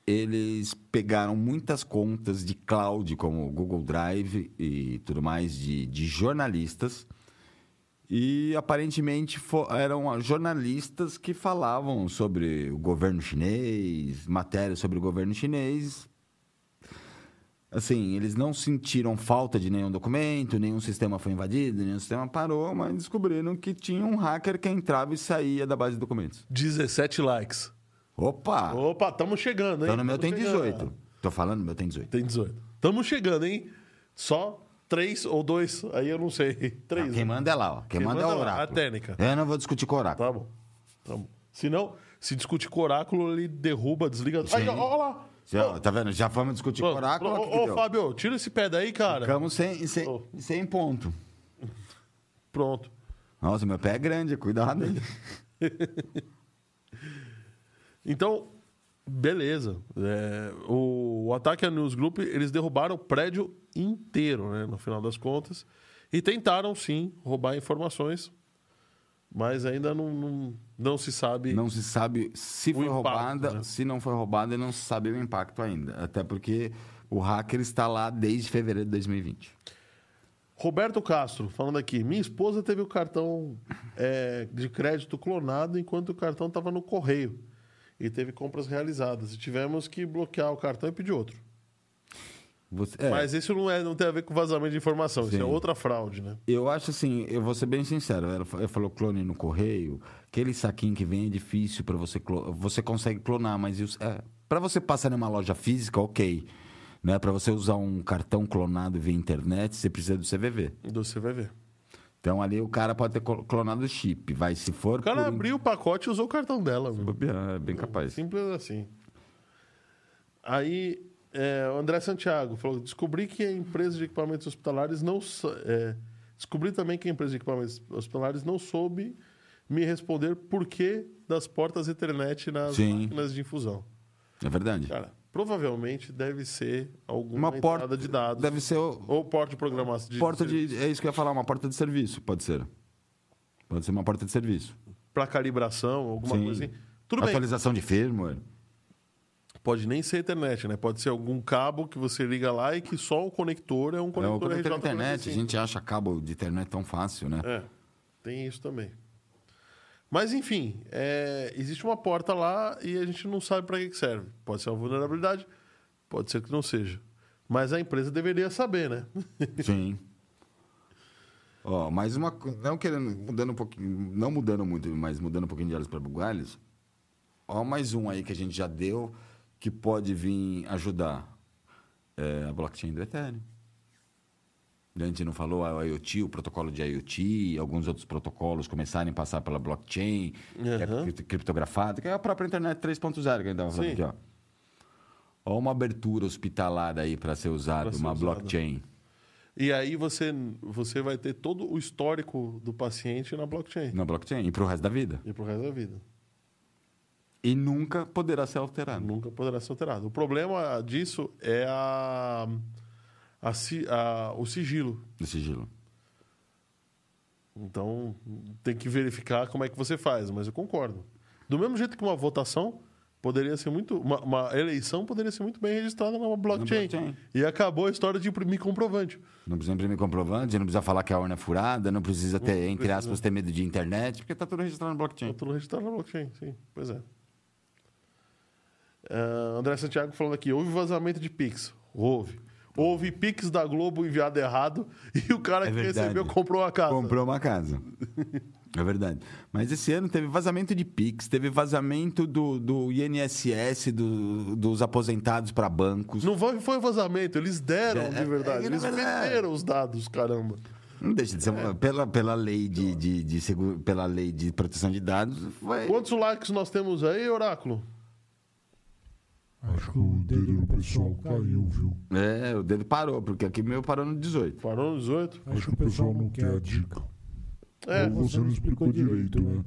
Eles pegaram muitas contas de cloud, como o Google Drive e tudo mais, de, de jornalistas. E aparentemente eram jornalistas que falavam sobre o governo chinês, matérias sobre o governo chinês. Assim, eles não sentiram falta de nenhum documento, nenhum sistema foi invadido, nenhum sistema parou, mas descobriram que tinha um hacker que entrava e saía da base de documentos. 17 likes. Opa! Opa, estamos chegando, hein? Então no meu Tamo tem chegando. 18. Tô falando, meu tem 18. Tem 18. Estamos chegando, hein? Só três ou dois, aí eu não sei. *laughs* Três. Não, quem manda é lá, ó. Quem, Quem manda, é manda o é lá, oráculo. a técnica. Eu não vou discutir com o oráculo. Tá bom. Tá bom. Se não, se discutir com o oráculo, ele derruba, desliga. Aí, ó, ó lá. Já, tá vendo? Já fomos discutir com o oráculo. Ô, ô. Fábio, tira esse pé daí, cara. Ficamos sem, sem, Ô. sem ponto. Pronto. Nossa, meu pé é grande, cuidado aí. *laughs* Então, beleza. É, o, o ataque a News Group, eles derrubaram o prédio inteiro, né? No final das contas. E tentaram, sim, roubar informações. Mas ainda não, não, não se sabe. Não se sabe se foi impacto, roubada, né? se não foi roubada, não se sabe o impacto ainda. Até porque o hacker está lá desde fevereiro de 2020. Roberto Castro, falando aqui. Minha esposa teve o cartão é, de crédito clonado enquanto o cartão estava no correio. E teve compras realizadas. E tivemos que bloquear o cartão e pedir outro. Você- é, Mas isso não, é, não tem a ver com vazamento de informação. Isso Sim. é outra fraude, né? Eu acho assim, eu vou ser bem sincero. Ela fa- ela falou clone no correio, aquele saquinho que vem é difícil para você clonar. Você consegue clonar, mas isso, é, para você passar numa loja física, ok. Né? Para você usar um cartão clonado via internet, você precisa do CVV. Vai ver. Então ali o cara pode ter clonado o chip. Vai, se for. O cara por- abriu o pacote e usou o cartão dela. meu. É bem capaz. Simples assim. Aí, é, o André Santiago falou: descobri que a empresa de equipamentos hospitalares não. É, descobri também que a empresa de equipamentos hospitalares não soube me responder por que das portas Ethernet nas Sim. máquinas de infusão. É verdade. Cara, provavelmente deve ser alguma Uma entrada porta de dados. Deve ser o, Ou porta de programação. De porta de. É isso que eu ia falar, uma porta de serviço, pode ser. Pode ser uma porta de serviço. Para calibração, alguma Sim. coisa assim. Tudo bem. Atualização de firmware. Pode nem ser internet, né? Pode ser algum cabo que você liga lá e que só o conector é um É conector o conector da internet. A RJ45. gente acha cabo de internet tão fácil, né? É, tem isso também. Mas, enfim, é, existe uma porta lá e a gente não sabe para que, serve. Pode ser uma vulnerabilidade, pode ser que não seja. Mas a empresa deveria saber, né? *laughs* Sim. Ó, mais uma. Não querendo. Mudando um pouquinho. Não mudando muito, mas mudando um pouquinho de olhos para bugalhos. Ó, mais um aí que a gente já deu que pode vir ajudar. É a blockchain do Ethereum. A gente não falou a IoT, o protocolo de IoT, alguns outros protocolos começarem a passar pela blockchain, que é criptografado, que é a própria internet 3.0 que a gente estava falando Sim. aqui, ó. Ó uma abertura hospitalar aí para ser ser uma usado. blockchain. E aí você, você vai ter todo o histórico do paciente na blockchain. Na blockchain, e para o resto da vida. E pro resto da vida. E nunca poderá ser alterado. Nunca poderá ser alterado. O problema disso é a, a a- o sigilo. Do sigilo. Então, tem que verificar como é que você faz, mas eu concordo. Do mesmo jeito que uma votação poderia ser muito. Uma, uma eleição poderia ser muito bem registrada numa blockchain. blockchain. E acabou a história de imprimir comprovante. Não precisa imprimir comprovante, não precisa falar que a urna é furada, não precisa ter, entre aspas, ter medo de internet, porque está tudo registrado na blockchain. tudo registrado na blockchain, sim. Pois é. Ah, André Santiago falando aqui: houve vazamento de Pix. Houve. Houve Pix da Globo enviado errado *laughs* e o cara É que verdade. recebeu comprou a casa. Comprou uma casa. *laughs* É verdade. Mas esse ano teve vazamento de Pix, teve vazamento do, do INSS, do- dos aposentados para bancos. Não foi, vazamento, eles deram É, de verdade. é, eles é venderam os dados, caramba. Não deixa de ser. uma- Pela, pela, lei de, de, de seguro, pela lei de proteção de dados, foi. Quantos likes nós temos aí, Oráculo? Acho que o dedo do pessoal caiu, viu? É, o dedo parou, porque aqui meu parou no 18. Parou no 18? Acho que o pessoal não quer a dica. É. Ou você não explicou direito, né?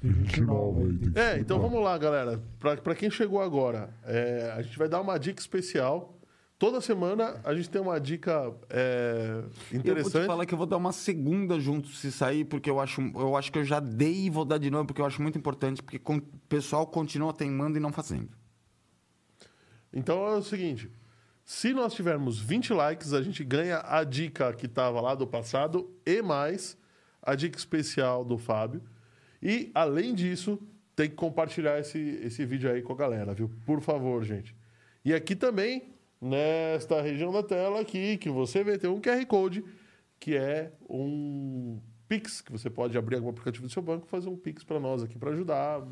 Tem gente nova aí, tem que É, então vamos lá, galera. Pra, pra quem chegou agora, é, a gente vai dar uma dica especial. Toda semana a gente tem uma dica é, Eu vou te interessante. falar que eu vou dar uma segunda junto se sair, porque eu acho, eu acho que eu já dei e vou dar de novo, porque eu acho muito importante, porque o pessoal continua teimando e não fazendo. Então é o seguinte: se nós tivermos 20 likes, a gente ganha a dica que estava lá do passado e mais a dica especial do Fábio. E, além disso, tem que compartilhar esse, esse vídeo aí com a galera, viu? Por favor, gente. E aqui também, nesta região da tela aqui, que você vê, tem um QR Code, que é um Pix, que você pode abrir algum aplicativo do seu banco e fazer um Pix para nós aqui, para ajudar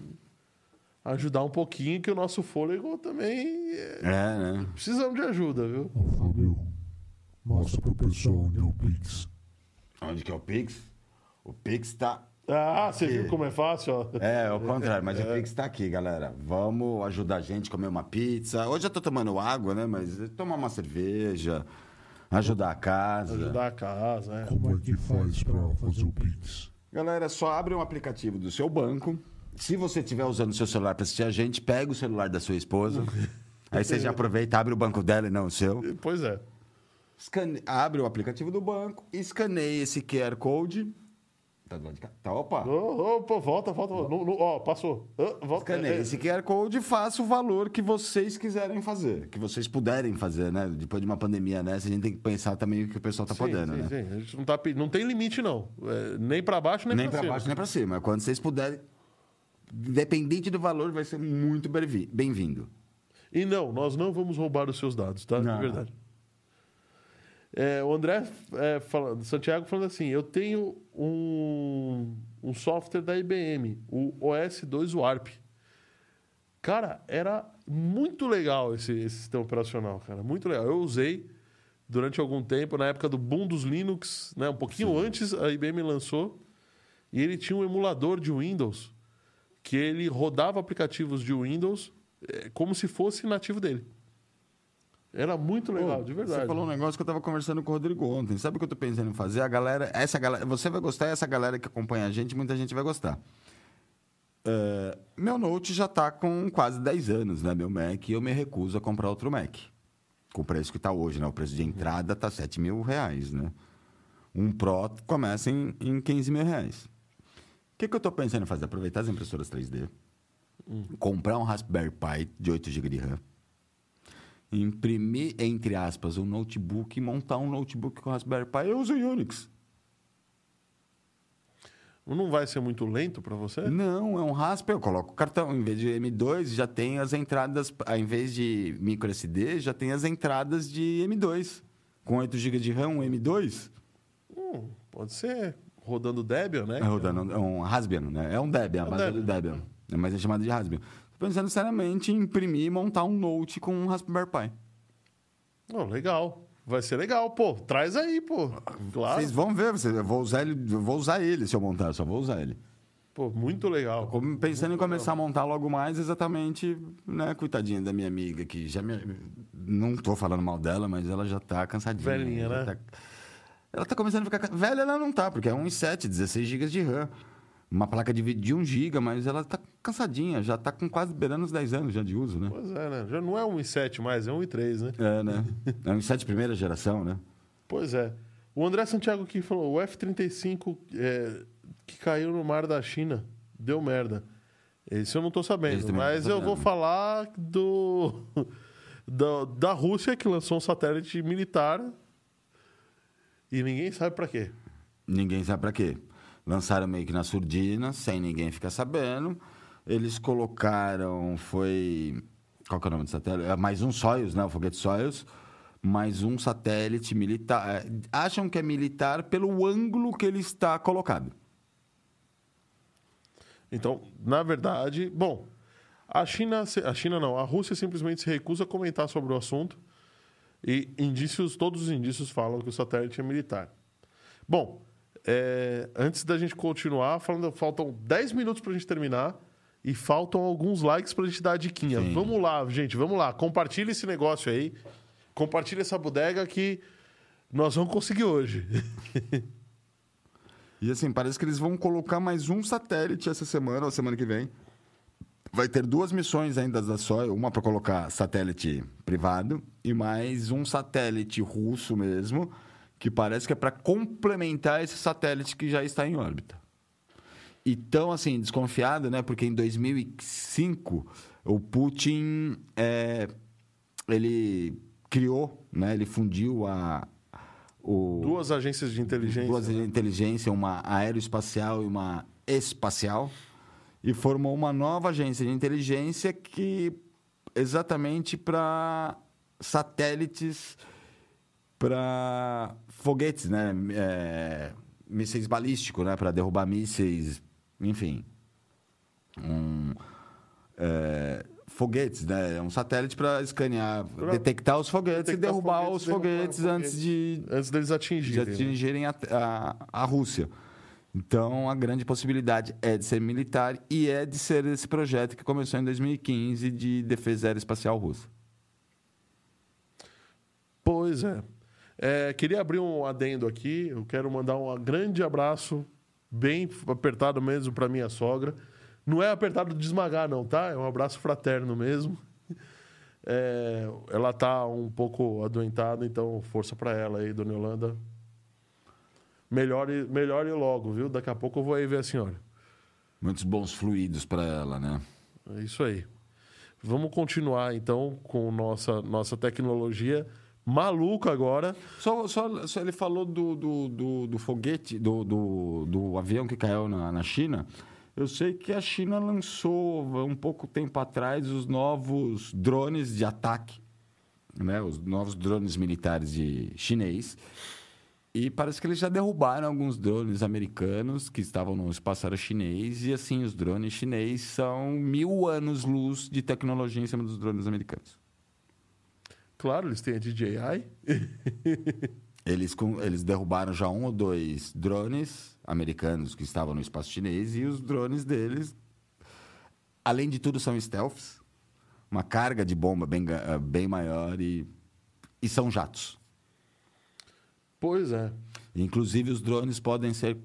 ajudar um pouquinho, que o nosso fôlego também é, É, né? precisamos de ajuda, viu? Ô, Fábio, mostra pro pessoal onde é o Pix. Onde que é o Pix? O Pix tá. Ah, você Aqui. viu como é fácil? Ó? É, ao contrário, mas o Pix tá aqui, galera. Vamos ajudar a gente a comer uma pizza. Hoje eu tô tomando água, né? Mas tomar uma cerveja, ajudar a casa. Ajudar a casa, é. Como é que faz pra fazer o Pix? Galera, só abre um aplicativo do seu banco. Se você estiver usando o seu celular para assistir a gente, pega o celular da sua esposa. *laughs* Aí você já aproveita, abre o banco dela e não o seu. Pois é. Escane... Abre o aplicativo do banco, escaneia esse QR Code. Tá do lado de cá? Tá, opa. Ô, Opa, volta, volta. ó, passou. Ah, volta. Escaneia É, esse QR Code e faça o valor que vocês quiserem fazer. Que vocês puderem fazer, né? Depois de uma pandemia nessa, a gente tem que pensar também o que o pessoal tá sim, podendo, sim, né? sim. A gente não, tá, não tem limite, não. É, nem para baixo, nem, Nem para para cima. baixo, nem para cima. Quando vocês puderem, independente do valor, vai ser muito bem-vi- bem-vindo. E não, nós não vamos roubar os seus dados, tá? Não. De verdade. É, o André é, falando, Santiago falando assim: eu tenho um, um software da IBM, o OS2 Warp. Cara, era muito legal esse, esse sistema operacional, cara. Muito legal. Eu usei durante algum tempo, na época do boom dos Linux, né? um pouquinho antes a IBM lançou. E ele tinha um emulador de Windows que ele rodava aplicativos de Windows eh, como se fosse nativo dele. Era muito legal, Pô, de verdade. Você falou um negócio que eu tava conversando com o Rodrigo ontem. Sabe o que eu tô pensando em fazer? A galera, essa galera, você vai gostar, essa galera que acompanha a gente, muita gente vai gostar. É, meu Note já tá com quase 10 anos, né? Meu Mac, e eu me recuso a comprar outro Mac. Com o preço que tá hoje, né? O preço de entrada tá 7 mil reais, né? Um Pro começa em, em 15 mil reais. O que, que eu tô pensando em fazer? Aproveitar as impressoras 3D, comprar um Raspberry Pi de 8 GB de RAM, imprimir, entre aspas, um notebook e montar um notebook com Raspberry Pi, eu uso Unix. Não vai ser muito lento para você? Não, é um Raspberry, eu coloco o cartão. Em vez de M2, já tem as entradas, ao invés de micro SD, já tem as entradas de M2. Com 8 GB de RAM, um M2. Hum, Pode ser rodando Debian, né? É rodando, é um Raspbian, né? É um Debian, a É um base Debian. do Debian. É, mas é chamado de Raspbian. Tô pensando seriamente em imprimir e montar um Note com um Raspberry Pi. Oh, legal. Vai ser legal, pô. Traz aí, pô. Claro. Vocês vão ver, vocês- eu vou usar ele, eu vou usar ele se eu montar, eu só vou usar ele. Pô, muito legal. Como pensando em Muito começar a montar logo mais, exatamente, né, coitadinha da minha amiga, que já me... Não tô falando mal dela, mas ela já tá cansadinha. Velhinha, já né? tá- Ela tá começando a ficar... ca- Velha ela não tá, porque é 1,7, 16 GB de RAM. Uma placa de vídeo de 1 GB, mas ela tá cansadinha, já tá com quase beirando os 10 anos já de uso, né? Pois é, né? Já não é 1,7 mais, é 1,3, né? É, né? É 1,7 primeira geração, né? Pois é. O André Santiago aqui falou: o F-35 é, que caiu no mar da China deu merda. Esse eu não tô sabendo, não tô mas eu sabendo. vou falar do, *laughs* do- da Rússia que lançou um satélite militar e ninguém sabe pra quê. Ninguém sabe pra quê. Lançaram meio que na surdina, sem ninguém ficar sabendo. Eles colocaram, foi... Qual que é o nome do satélite? É mais um Soyuz, né? O foguete Soyuz. Mais um satélite militar. É, Acham que é militar pelo ângulo que ele está colocado. Então, na verdade, bom, a China, a China não, a Rússia simplesmente se recusa a comentar sobre o assunto e indícios, todos os indícios falam que o satélite é militar. Bom, é, antes da gente continuar, falando, faltam 10 minutos para a gente terminar e faltam alguns likes para a gente dar a diquinha. Sim. Vamos lá, gente, vamos lá, compartilha esse negócio aí, compartilha essa bodega que nós vamos conseguir hoje. *laughs* E assim, parece que eles vão colocar mais um satélite essa semana ou semana que vem. Vai ter duas missões ainda da Soyuz, uma para colocar satélite privado e mais um satélite russo mesmo, que parece que é para complementar esse satélite que já está em órbita. E tão assim, desconfiado, né? Porque em 2005 o Putin é, ele criou, né? Ele fundiu a o, Duas agências de inteligência. duas de inteligência, uma aeroespacial e uma espacial, e formou uma nova agência de inteligência que exatamente para satélites, para foguetes, né? É, mísseis balísticos, né? Para derrubar mísseis, enfim. Um, é, foguetes, né? Um satélite para escanear, Pra detectar os foguetes detectar e derrubar foguetes, os derrubar foguetes os antes foguetes. de Antes deles de atingirem. né? atingirem a, a, a Rússia. Então, a grande possibilidade é de ser militar e é de ser esse projeto que começou em 2015 de defesa aeroespacial russa. Pois é. É, Queria abrir um adendo aqui. Eu quero mandar um grande abraço, bem apertado mesmo, para minha sogra. Não é apertado de esmagar, não, tá? É um abraço fraterno mesmo. É, ela tá um pouco adoentada, então força para ela aí, dona Yolanda. Melhore, melhore logo, viu? Daqui a pouco eu vou aí ver a senhora. Muitos bons fluidos para ela, né? É isso aí. Vamos continuar então com nossa, nossa tecnologia maluca agora. Só, só, só ele falou do, do, do, do foguete, do, do, do avião que caiu na, na China. Eu sei que a China lançou um pouco tempo atrás os novos drones de ataque, né? os novos drones militares de chinês. E parece que eles já derrubaram alguns drones americanos que estavam no espaço aéreo chinês. E assim, os drones chineses são mil anos-luz de tecnologia em cima dos drones americanos. Claro, eles têm a DJI. *laughs* Eles, eles derrubaram já um ou dois drones americanos que estavam no espaço chinês e os drones deles, além de tudo, são stealths. Uma carga de bomba bem, bem maior e, e são jatos. Pois é. Inclusive, os drones podem ser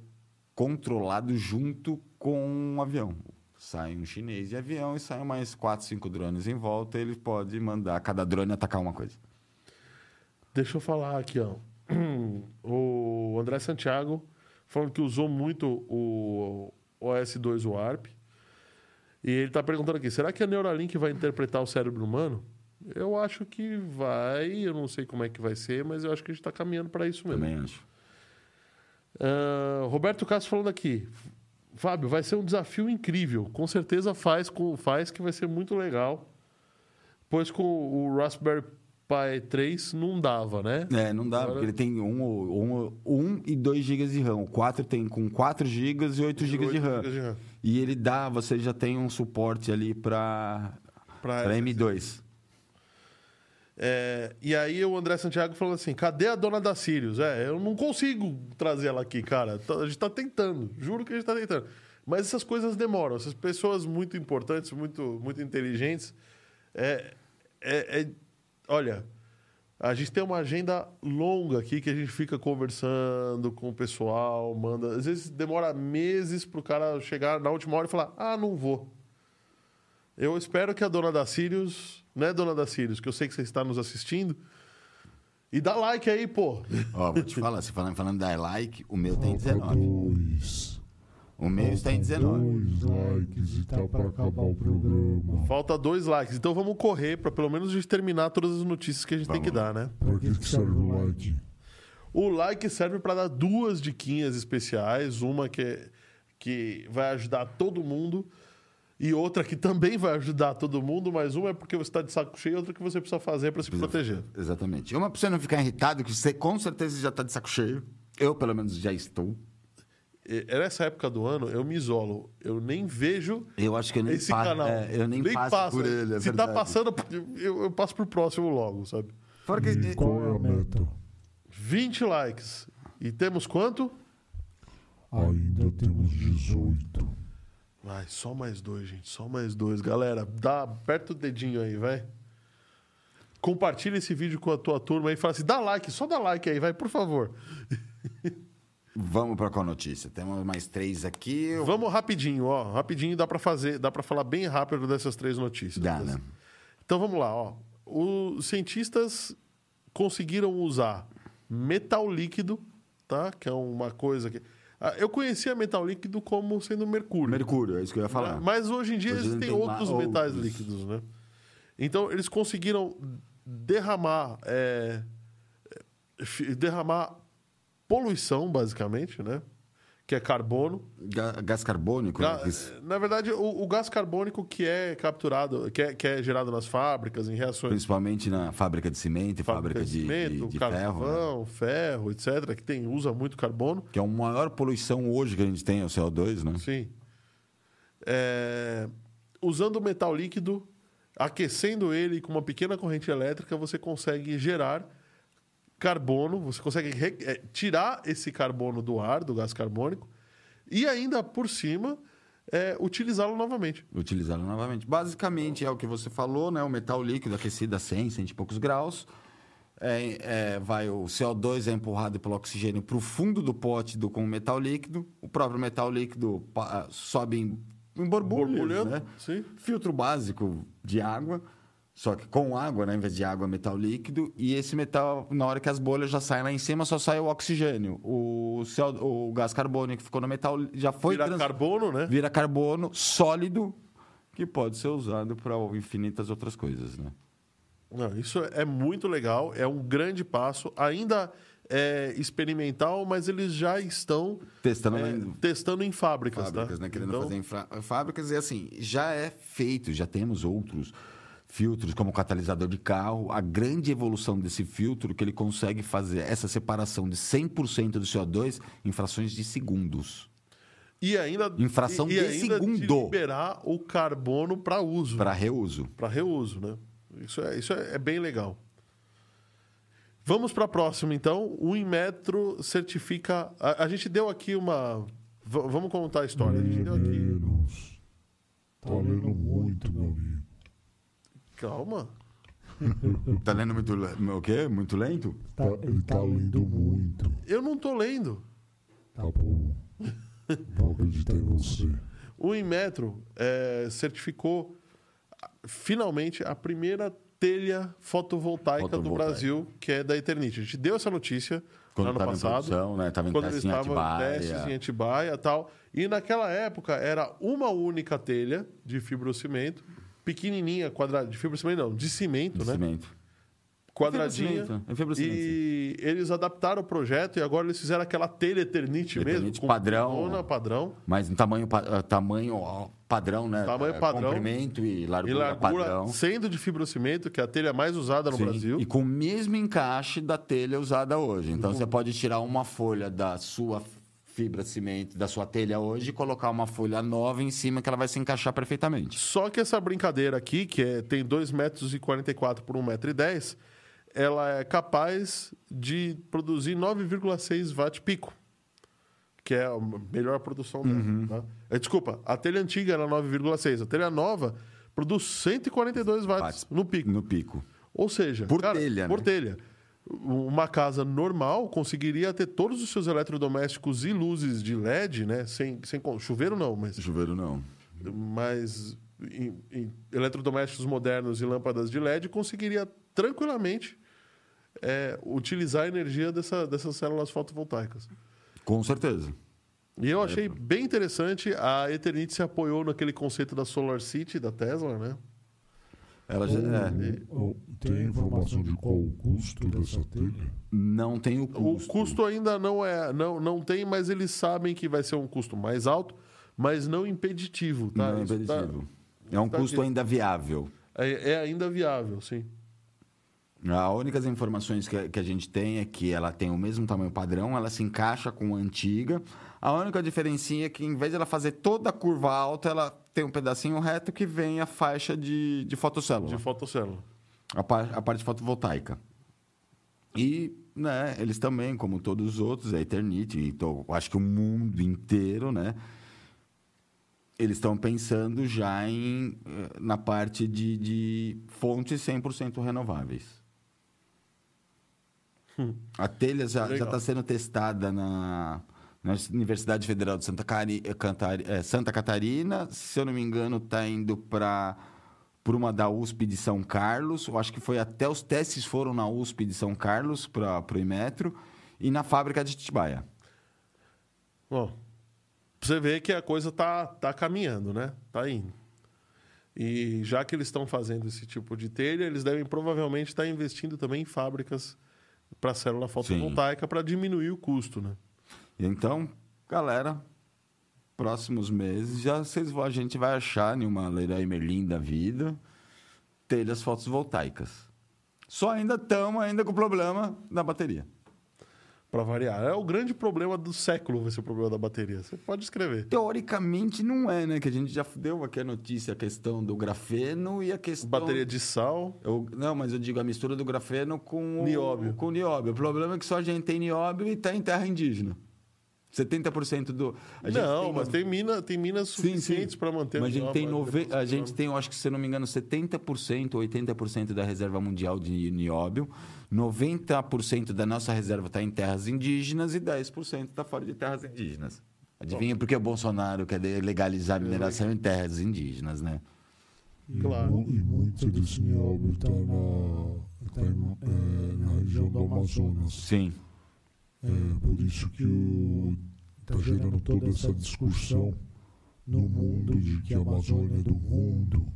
controlados junto com um avião. Sai um chinês de avião e saem mais quatro, cinco drones em volta. Ele pode mandar cada drone atacar uma coisa. Deixa eu falar aqui, ó. *clears throat* O André Santiago falando que usou muito o OS2 Warp. E ele está perguntando aqui: será que a Neuralink vai interpretar o cérebro humano? Eu acho que vai, eu não sei como é que vai ser, mas eu acho que a gente está caminhando para isso mesmo. Também acho. Ah, Roberto Castro falando aqui. Fábio, vai ser um desafio incrível. Com certeza faz, faz que vai ser muito legal. Pois com o Raspberry para E3 não dava, né? É, não dá, Agora- porque ele tem 1 um, um, um e 2 GB de RAM. O 4 tem com 4 GB e 8 GB de 8 RAM. gigas de RAM. E ele dá, você já tem um suporte ali para Pra para SSD. M2. É, e aí o André Santiago falou assim: cadê a dona da Sirius? É, eu não consigo trazer ela aqui, cara. Tá- A gente tá tentando, juro que a gente tá tentando. Mas essas coisas demoram. Essas pessoas muito importantes, muito, muito inteligentes. É, é- é- olha, a gente tem uma agenda longa aqui que a gente fica conversando com o pessoal, manda. Às vezes demora meses pro cara chegar na última hora e falar: ah, não vou. Eu espero que a dona da Sirius, né, dona da Sirius, que eu sei que você está nos assistindo, e dá like aí, pô. Ó, vou te falar, você falando, falando da like, o meu tem Falta 19. dois. O meu está em 19. Dois likes e tá pra acabar o programa. Falta dois likes, então vamos correr para pelo menos a gente terminar todas as notícias que a gente tem que dar, né? Pra que, que serve o like? O like serve para dar duas diquinhas especiais, uma que, é- que vai ajudar todo mundo e outra que também vai ajudar todo mundo, mas uma é porque você está de saco cheio e outra que você precisa fazer para se proteger. Exatamente. Uma pra você não ficar irritado, que você com certeza já tá de saco cheio. Eu, pelo menos, já estou. E- Nessa época do ano, eu me isolo. Eu nem vejo Eu acho que eu nem, esse pa- canal. é, eu nem, passo passo. por ele. é Se tá verdade. passando, eu, eu passo pro próximo logo, sabe? Fora que, E qual é a meta? 20 likes. E temos quanto? Ainda temos 18. Vai, só mais dois, gente. Só mais dois. Galera, dá, aperta o dedinho aí, vai. Compartilha esse vídeo com a tua turma aí e fala assim: dá like, só dá like aí, vai, por favor. *laughs* Vamos para qual notícia? Temos mais três aqui. Eu- Vamos rapidinho, ó. Rapidinho dá pra fazer, dá para falar bem rápido dessas três notícias. Dá, né? Então vamos lá, ó. Os cientistas conseguiram usar metal líquido, tá? Que é uma coisa que. Ah, Eu conhecia metal líquido como sendo mercúrio. Mercúrio, é isso que eu ia falar. Mas hoje em dia Hoje existem tem outros ma- metais outros. líquidos, né? Então eles conseguiram derramar, é, fi- derramar poluição, basicamente, né? Que é carbono. Gás carbônico. Ga- né? Na verdade, o, o gás carbônico que é capturado, que é, que é gerado nas fábricas, em reações Principalmente na fábrica de cimento e fábrica, de, cimento, de, de ferro. né? carvão, ferro, etc., que tem, usa muito carbono. Que é a maior poluição hoje que a gente tem, é o CO2, né? Sim. É, usando metal líquido, aquecendo ele com uma pequena corrente elétrica, você consegue gerar carbono, você consegue é, tirar esse carbono do ar, do gás carbônico, e ainda por cima é, utilizá-lo novamente. Utilizá-lo novamente. Basicamente é o que você falou, né? O metal líquido aquecido a 100, 100 e poucos graus. É, é, vai o CO2 é empurrado pelo oxigênio para o fundo do pote do, com o metal líquido. O próprio metal líquido sobe em, em borbulhas, Borbulhando, né? sim. Filtro básico de água, só que com água, né? Em vez de água, metal líquido. E esse metal, na hora que as bolhas já saem lá em cima, só sai o oxigênio. O, CO, o gás carbônico que ficou no metal já foi... Virar trans- carbono, né? vira carbono sólido que pode ser usado para infinitas outras coisas, né? Não, isso é muito legal, é um grande passo. Ainda é experimental, mas eles já estão Testando é, em testando em fábricas, fábricas, tá? né? Querendo Então, fazer em fábricas e assim, já é feito, já temos outros filtros como catalisador de carro. A grande evolução desse filtro que ele consegue fazer essa separação de 100% do CO2 em frações de segundos E ainda, Infração e, e de ainda segundo. de liberar o carbono para uso, para reuso. para reuso, né? Isso é, isso é, é bem legal. Vamos para a próxima, então. O Inmetro certifica. A, a gente deu aqui uma. v- vamos contar a história. A gente deu aqui. Tá lendo muito, meu amigo. Calma. *laughs* Tá lendo muito o quê? Muito lento? Tá, ele tá lendo muito. Eu não tô lendo. Tá bom. Vou *laughs* acreditar em você. O Inmetro é, certificou ah, finalmente a primeira telha fotovoltaica, do Fotovoltaica. Brasil, que é da Eternit. A gente deu essa notícia Quando no ano passado. produção, né? Tava em quando eles em estavam em testes em Atibaia e tal. E naquela época era uma única telha de fibrocimento, pequenininha, quadrada, de fibrocimento não, de cimento, de né? cimento. quadradinha. Fibrocimento, é fibrocimento, E eles adaptaram o projeto e agora eles fizeram aquela telha Eternite mesmo. Com padrão. coluna padrão. Mas no tamanho, ah, tamanho padrão, né? Tamanho É, padrão. Comprimento e E largura, largura padrão. sendo de fibrocimento, que é a telha mais usada no Sim, Brasil. E com o mesmo encaixe da telha usada hoje. Então você pode tirar uma folha da sua fibra cimento, da sua telha hoje e colocar uma folha nova em cima que ela vai se encaixar perfeitamente. Só que essa brincadeira aqui, que é, tem 2,44 metros e 44 por 1,10m, ela é capaz de produzir 9,6 watt pico. Que é a melhor produção dela. Uhum. tá? É, Desculpa, a telha antiga era 9,6. A telha nova produz 142 watts Watts. no pico. No pico. Ou seja, Por cara, telha, por né? telha. Uma casa normal conseguiria ter todos os seus eletrodomésticos e luzes de LED, né? Sem, sem chuveiro não, mas Chuveiro não. mas em, em eletrodomésticos modernos e lâmpadas de LED conseguiria tranquilamente é, utilizar a energia dessa, dessas células fotovoltaicas. Com certeza. E eu achei bem interessante, a Eternit se apoiou naquele conceito da Solar City da Tesla, né? Ela já, é, Ou- ou Tem informação de qual o custo dessa telha? não tem o O custo. custo ainda não é, não, não tem, mas eles sabem que vai ser um custo mais alto, mas não impeditivo, tá? Não é tá- impeditivo. É um tá custo aqui. ainda viável. é, é ainda viável, sim. A única informações que, que a gente tem é que ela tem o mesmo tamanho padrão, ela se encaixa com a antiga. A única diferença é que, em vez de ela fazer toda a curva alta, ela tem um pedacinho reto que vem a faixa de, de fotossélula, De fotocélula. a, par- a parte fotovoltaica. E né, eles também, como todos os outros, a Eternit, então, eu acho que o mundo inteiro, né? Eles estão pensando já em, eh, na parte de, de fontes 100% renováveis. A telha já está sendo testada na, na Universidade Federal de Santa, Cari, eh, eh, Santa Catarina. Se eu não me engano, está indo para por uma da USP de São Carlos. Eu acho que foi até os testes foram na USP de São Carlos para o Imetro e na fábrica de Titibaia. Bom, você ver que a coisa tá, tá caminhando, né? Tá indo. E já que eles estão fazendo esse tipo de telha, eles devem provavelmente estar investindo também em fábricas para célula fotovoltaica para diminuir o custo, né? Então, galera, próximos meses já vocês vão, a gente vai achar em uma Leroy Merlin da vida telhas fotovoltaicas. Só ainda estamos ainda com o problema da bateria. Para variar. É o grande problema do século, vai ser o problema da bateria. Você pode escrever. Teoricamente não é, né? Que a gente já deu aqui a notícia, a questão do grafeno e a questão... Bateria de sal. Eu- não, mas eu digo a mistura do grafeno com o Nióbio. Com o nióbio. O problema é que só a gente tem nióbio e está em terra indígena. 70% do. a gente Não, tem mas tem, mina, tem minas suficientes para manter Mas a gente, o tem nove... a você gente tem, eu acho que se não me engano, 70%, 80% da reserva mundial de nióbio. 90% da nossa reserva está em terras indígenas e 10% está fora de terras indígenas. Adivinha por que o Bolsonaro quer legalizar a mineração em terras indígenas, né? E, Claro. mu- e muito desse nióbio está na, tá é, na região do Amazonas. Sim. É por isso que está gerando toda essa discussão no mundo de que a Amazônia é do mundo.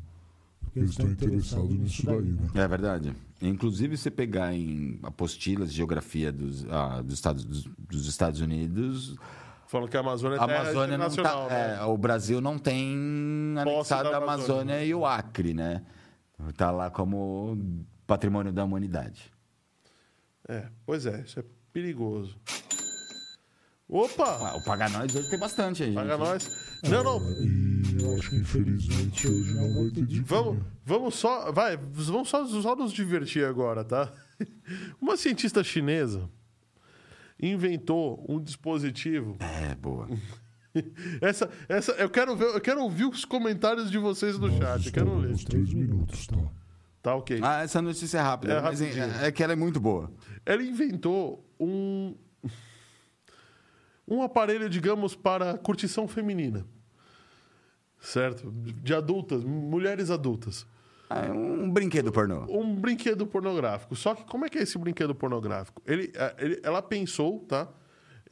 Porque eles estão interessados nisso daí, né? É verdade. Inclusive, se pegar em apostilas de geografia dos, ah, dos, Estados, dos, dos Estados Unidos, Falando que a Amazônia é a terra Amazônia não internacional, tá, né? é, o Brasil não tem anexado da a Amazônia Amazônia. e o Acre, né? Tá lá como patrimônio da humanidade. É, pois é, isso é perigoso. Opa! Ah, o Paga Nós hoje tem bastante aí, Paga gente. nós. Não, não. Eu acho que infelizmente hoje não vai ter de Vamos, vamos só, vai, vamos só, só nos divertir agora, tá? *laughs* Uma cientista chinesa inventou um dispositivo. É, boa. *laughs* Essa, essa, eu quero ver, eu quero ouvir os comentários de vocês no chat. Eu quero ler. Uns três minutos, tá? Tá ok. Ah, essa notícia é rápida, É mas é, é que ela é muito boa. Ela inventou um um aparelho, digamos, para curtição feminina. Certo? De adultas, mulheres adultas. Ah, É um brinquedo pornô. um brinquedo pornográfico. Só que como é que é esse brinquedo pornográfico? Ele, eh, ele- ela pensou, tá?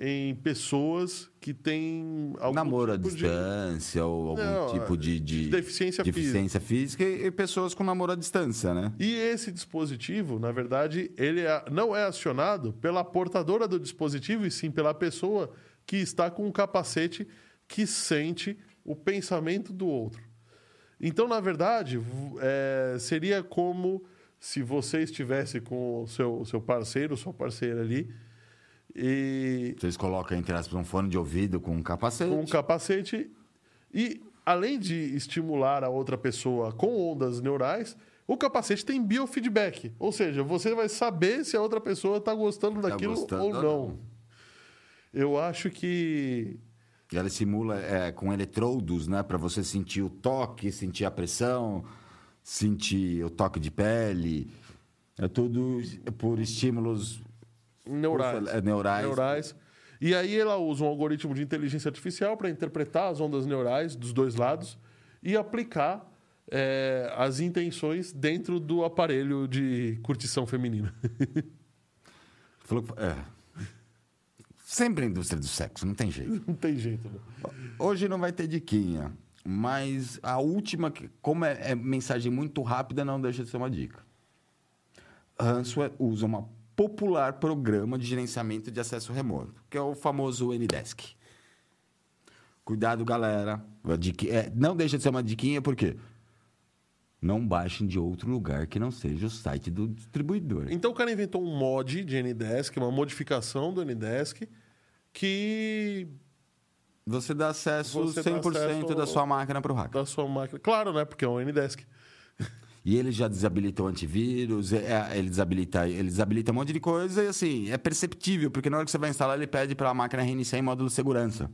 em pessoas que têm algum Namoro à tipo de distância ou algum Não, tipo de, de deficiência deficiência física e e pessoas com namoro à distância, né? E esse dispositivo, na verdade, ele é- não é acionado pela portadora do dispositivo, e sim pela pessoa que está com um capacete que sente o pensamento do outro. Então, na verdade, é, seria como se você estivesse com o seu, seu parceiro, sua parceira ali, e Vocês colocam, entre aspas, um fone de ouvido com um capacete. com um capacete e além de estimular a outra pessoa com ondas neurais, o capacete tem biofeedback, ou seja, você vai saber se a outra pessoa está gostando Tá daquilo gostando ou ou não. não. Eu acho que ela simula é, com eletrodos, né? Para você sentir o toque, sentir a pressão, sentir o toque de pele. É tudo por estímulos neurais, É, neurais. neurais. E aí ela usa um algoritmo de inteligência artificial para interpretar as ondas neurais dos dois lados e aplicar é, as intenções dentro do aparelho de curtição feminina. *laughs* Falou é. Sempre a indústria do sexo, não tem jeito. *laughs* não tem jeito, né? Hoje não vai ter diquinha, mas a última, como é, é mensagem muito rápida, não deixa de ser uma dica. Ransomware usa um popular programa de gerenciamento de acesso remoto, que é o famoso Ndesk. Cuidado, galera. É, não deixa de ser uma diquinha, por quê? Não baixem de outro lugar que não seja o site do distribuidor. Então o cara inventou um mod de Ndesk, uma modificação do Ndesk, que Você dá acesso Você dá 100% acesso da sua máquina para o hacker. da sua máquina. Claro, né? Porque é um Ndesk. E ele já desabilita o antivírus, é- é, ele, desabilita, ele desabilita um monte de coisa e assim, é perceptível, porque na hora que você vai instalar, ele pede para a máquina reiniciar em módulo segurança.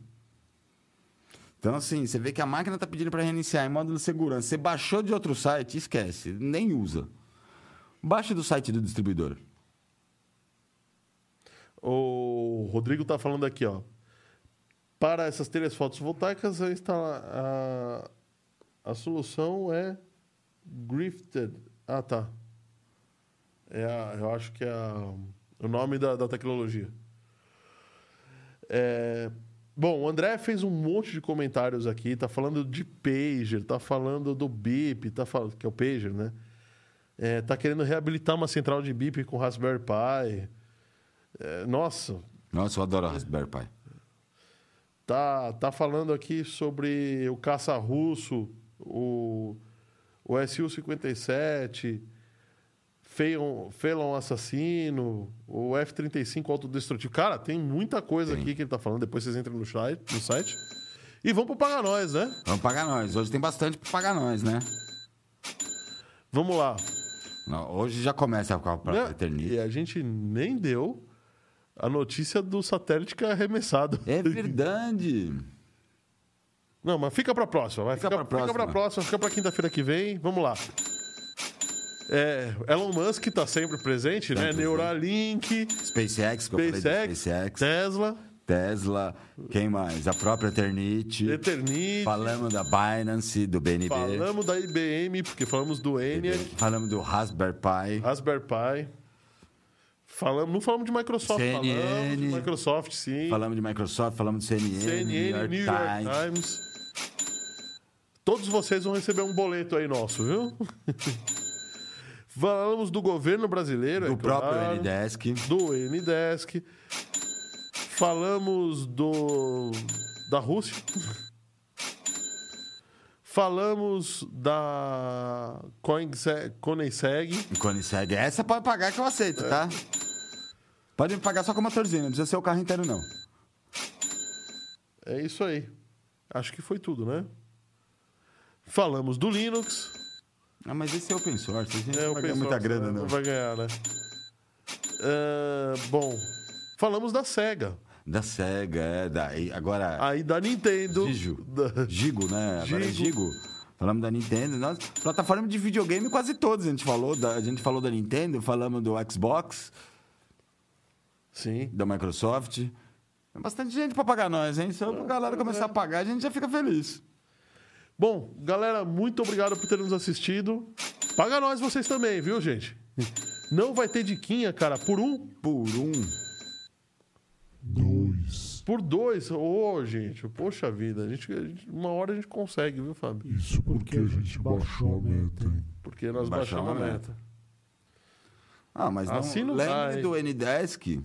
Então, assim, você vê que a máquina está pedindo para reiniciar em módulo segurança. Você baixou de outro site, esquece, nem usa. Baixe do site do distribuidor. O Rodrigo tá falando aqui, ó. Para essas telhas fotovoltaicas, a, a, a solução é Grifted. Ah, tá. É a- eu acho que é a- o nome da, da tecnologia. É, bom, o André fez um monte de comentários aqui. Tá falando de pager, tá falando do BIP, tá falando que é o pager, né? É, tá querendo reabilitar uma central de BIP com Raspberry Pi. É, nossa, Nossa, eu adoro Raspberry Pi. tá, tá falando aqui sobre o caça russo, o, o Su-57, Phelan, Phelan assassino, o F-35 autodestrutivo. Cara, tem muita coisa Tem. aqui que ele tá falando. Depois vocês entram no site. No site. E vão pro Paga Nós, né? Vamos pagar nós. Hoje tem bastante para pagar nós, né? Vamos lá. Não, hoje já começa com a Né? Eternity. E a gente nem deu a notícia do satélite que é arremessado. É verdade. *laughs* Não, mas fica pra próxima. Vai. Fica Fica, pra fica pra próxima. próxima, fica pra quinta-feira que vem. Vamos lá. É, Elon Musk tá sempre presente, né? Neuralink, SpaceX, SpaceX, SpaceX. Tesla, Tesla, quem mais? A própria Eternity. Eternit. Falamos da Binance, do BNB. Falamos da IBM, porque falamos do ENIAC, Falamos do Raspberry Pi. Raspberry Pi. Falamos, não falamos de Microsoft, falamos CNN. de Microsoft, sim. Falamos de Microsoft, falamos de CNN, CNN, New York Times. Todos vocês vão receber um boleto aí nosso, viu? Falamos do governo brasileiro, do é próprio claro, Ndesk. do Ndesk. Falamos do da Rússia. Falamos da Coinse- Coinseg. Koenigsegg. Essa pode pagar que eu aceito, tá? Pode me pagar só com o motorzinho, não precisa ser o carro inteiro, não. É isso aí. Acho que foi tudo, né? Falamos do Linux. Ah, mas esse é open source, a gente É, não vai ganhar muita grana, não não. vai ganhar, né? É, bom, falamos da SEGA. Da SEGA, é, da... agora... Aí da Nintendo. Gigo. Da- Gigo, né? Agora é Gigo. Gigo. Falamos da Nintendo. Nós, plataforma de videogame quase todas a gente falou. Da, a gente falou da Nintendo, falamos do Xbox, Sim. da Microsoft. Tem bastante gente pra pagar nós, hein? Se a galera começar a pagar, a gente já fica feliz. Bom, galera, muito obrigado por terem nos assistido. Paga nós vocês também, viu, gente? Não vai ter diquinha, cara, por um Por um. dois, Por dois, ô, gente, poxa vida, a gente, a gente- uma hora a gente consegue, viu, Fábio? Isso porque a gente baixou a meta, hein? Porque nós Baixar baixamos a uma meta. Ah, mas não, Assim não lembre vai. do Ndesk,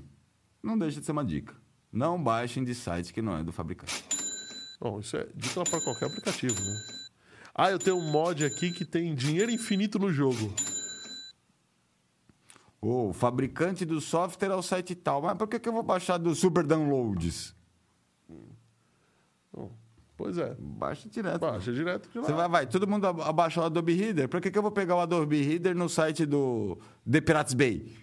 não deixa de ser uma dica. Não baixem de sites que não é do fabricante. Bom, isso é dica para qualquer aplicativo, né? Ah, eu tenho um mod aqui que tem dinheiro infinito no jogo. O fabricante do software é o site tal. Mas por que, que eu vou baixar do Super Downloads? Pois é. Baixa direto. Baixa direto de lá. Você vai, vai, todo mundo aba- abaixa o Adobe Reader. Por que, que eu vou pegar o Adobe Reader no site do The Pirates Bay?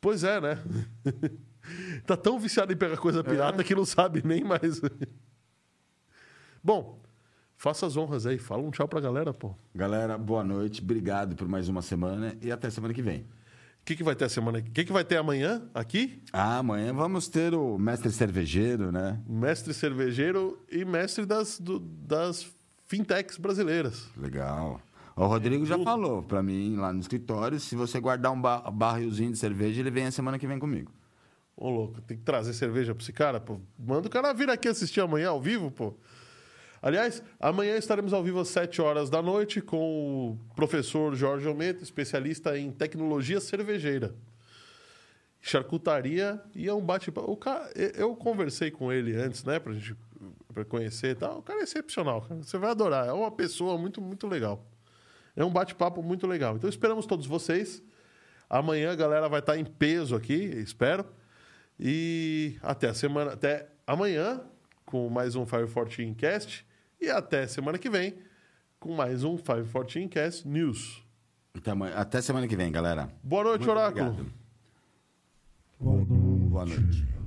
Pois é, né? *laughs* *laughs* tá tão viciado em pegar coisa pirata que não sabe nem mais. *laughs* Bom, faça as honras aí. Fala um tchau pra galera, pô. O Galera, boa noite. Obrigado por mais uma semana e até semana que vem. que, que vai ter a semana? O que, que vai ter amanhã aqui? Ah, amanhã vamos ter o mestre cervejeiro, né? Mestre cervejeiro e mestre das, do- das fintechs brasileiras. Legal. O Rodrigo já falou pra mim lá no escritório, se você guardar um ba- barrilzinho de cerveja, ele vem a semana que vem comigo. Ô, louco, tem que trazer cerveja pra esse cara, pô. Manda o cara vir aqui assistir amanhã ao vivo, pô. Aliás, amanhã estaremos ao vivo às 7 horas da noite com o professor Jorge Almeida, especialista em tecnologia cervejeira. Charcutaria e é um bate-papo. Eu- conversei com ele antes, né, pra gente pra conhecer e tal. O cara é excepcional, cara. Você vai adorar. É uma pessoa muito, muito legal. É um bate-papo muito legal. Então esperamos todos vocês. Amanhã a galera vai estar em peso aqui, espero. E até a semana, até amanhã com mais um 514 Cast e até semana que vem com mais um 514 Cast News. Até, até semana que vem, galera. Boa noite, Muito Oráculo. obrigado. Boa noite. Boa noite.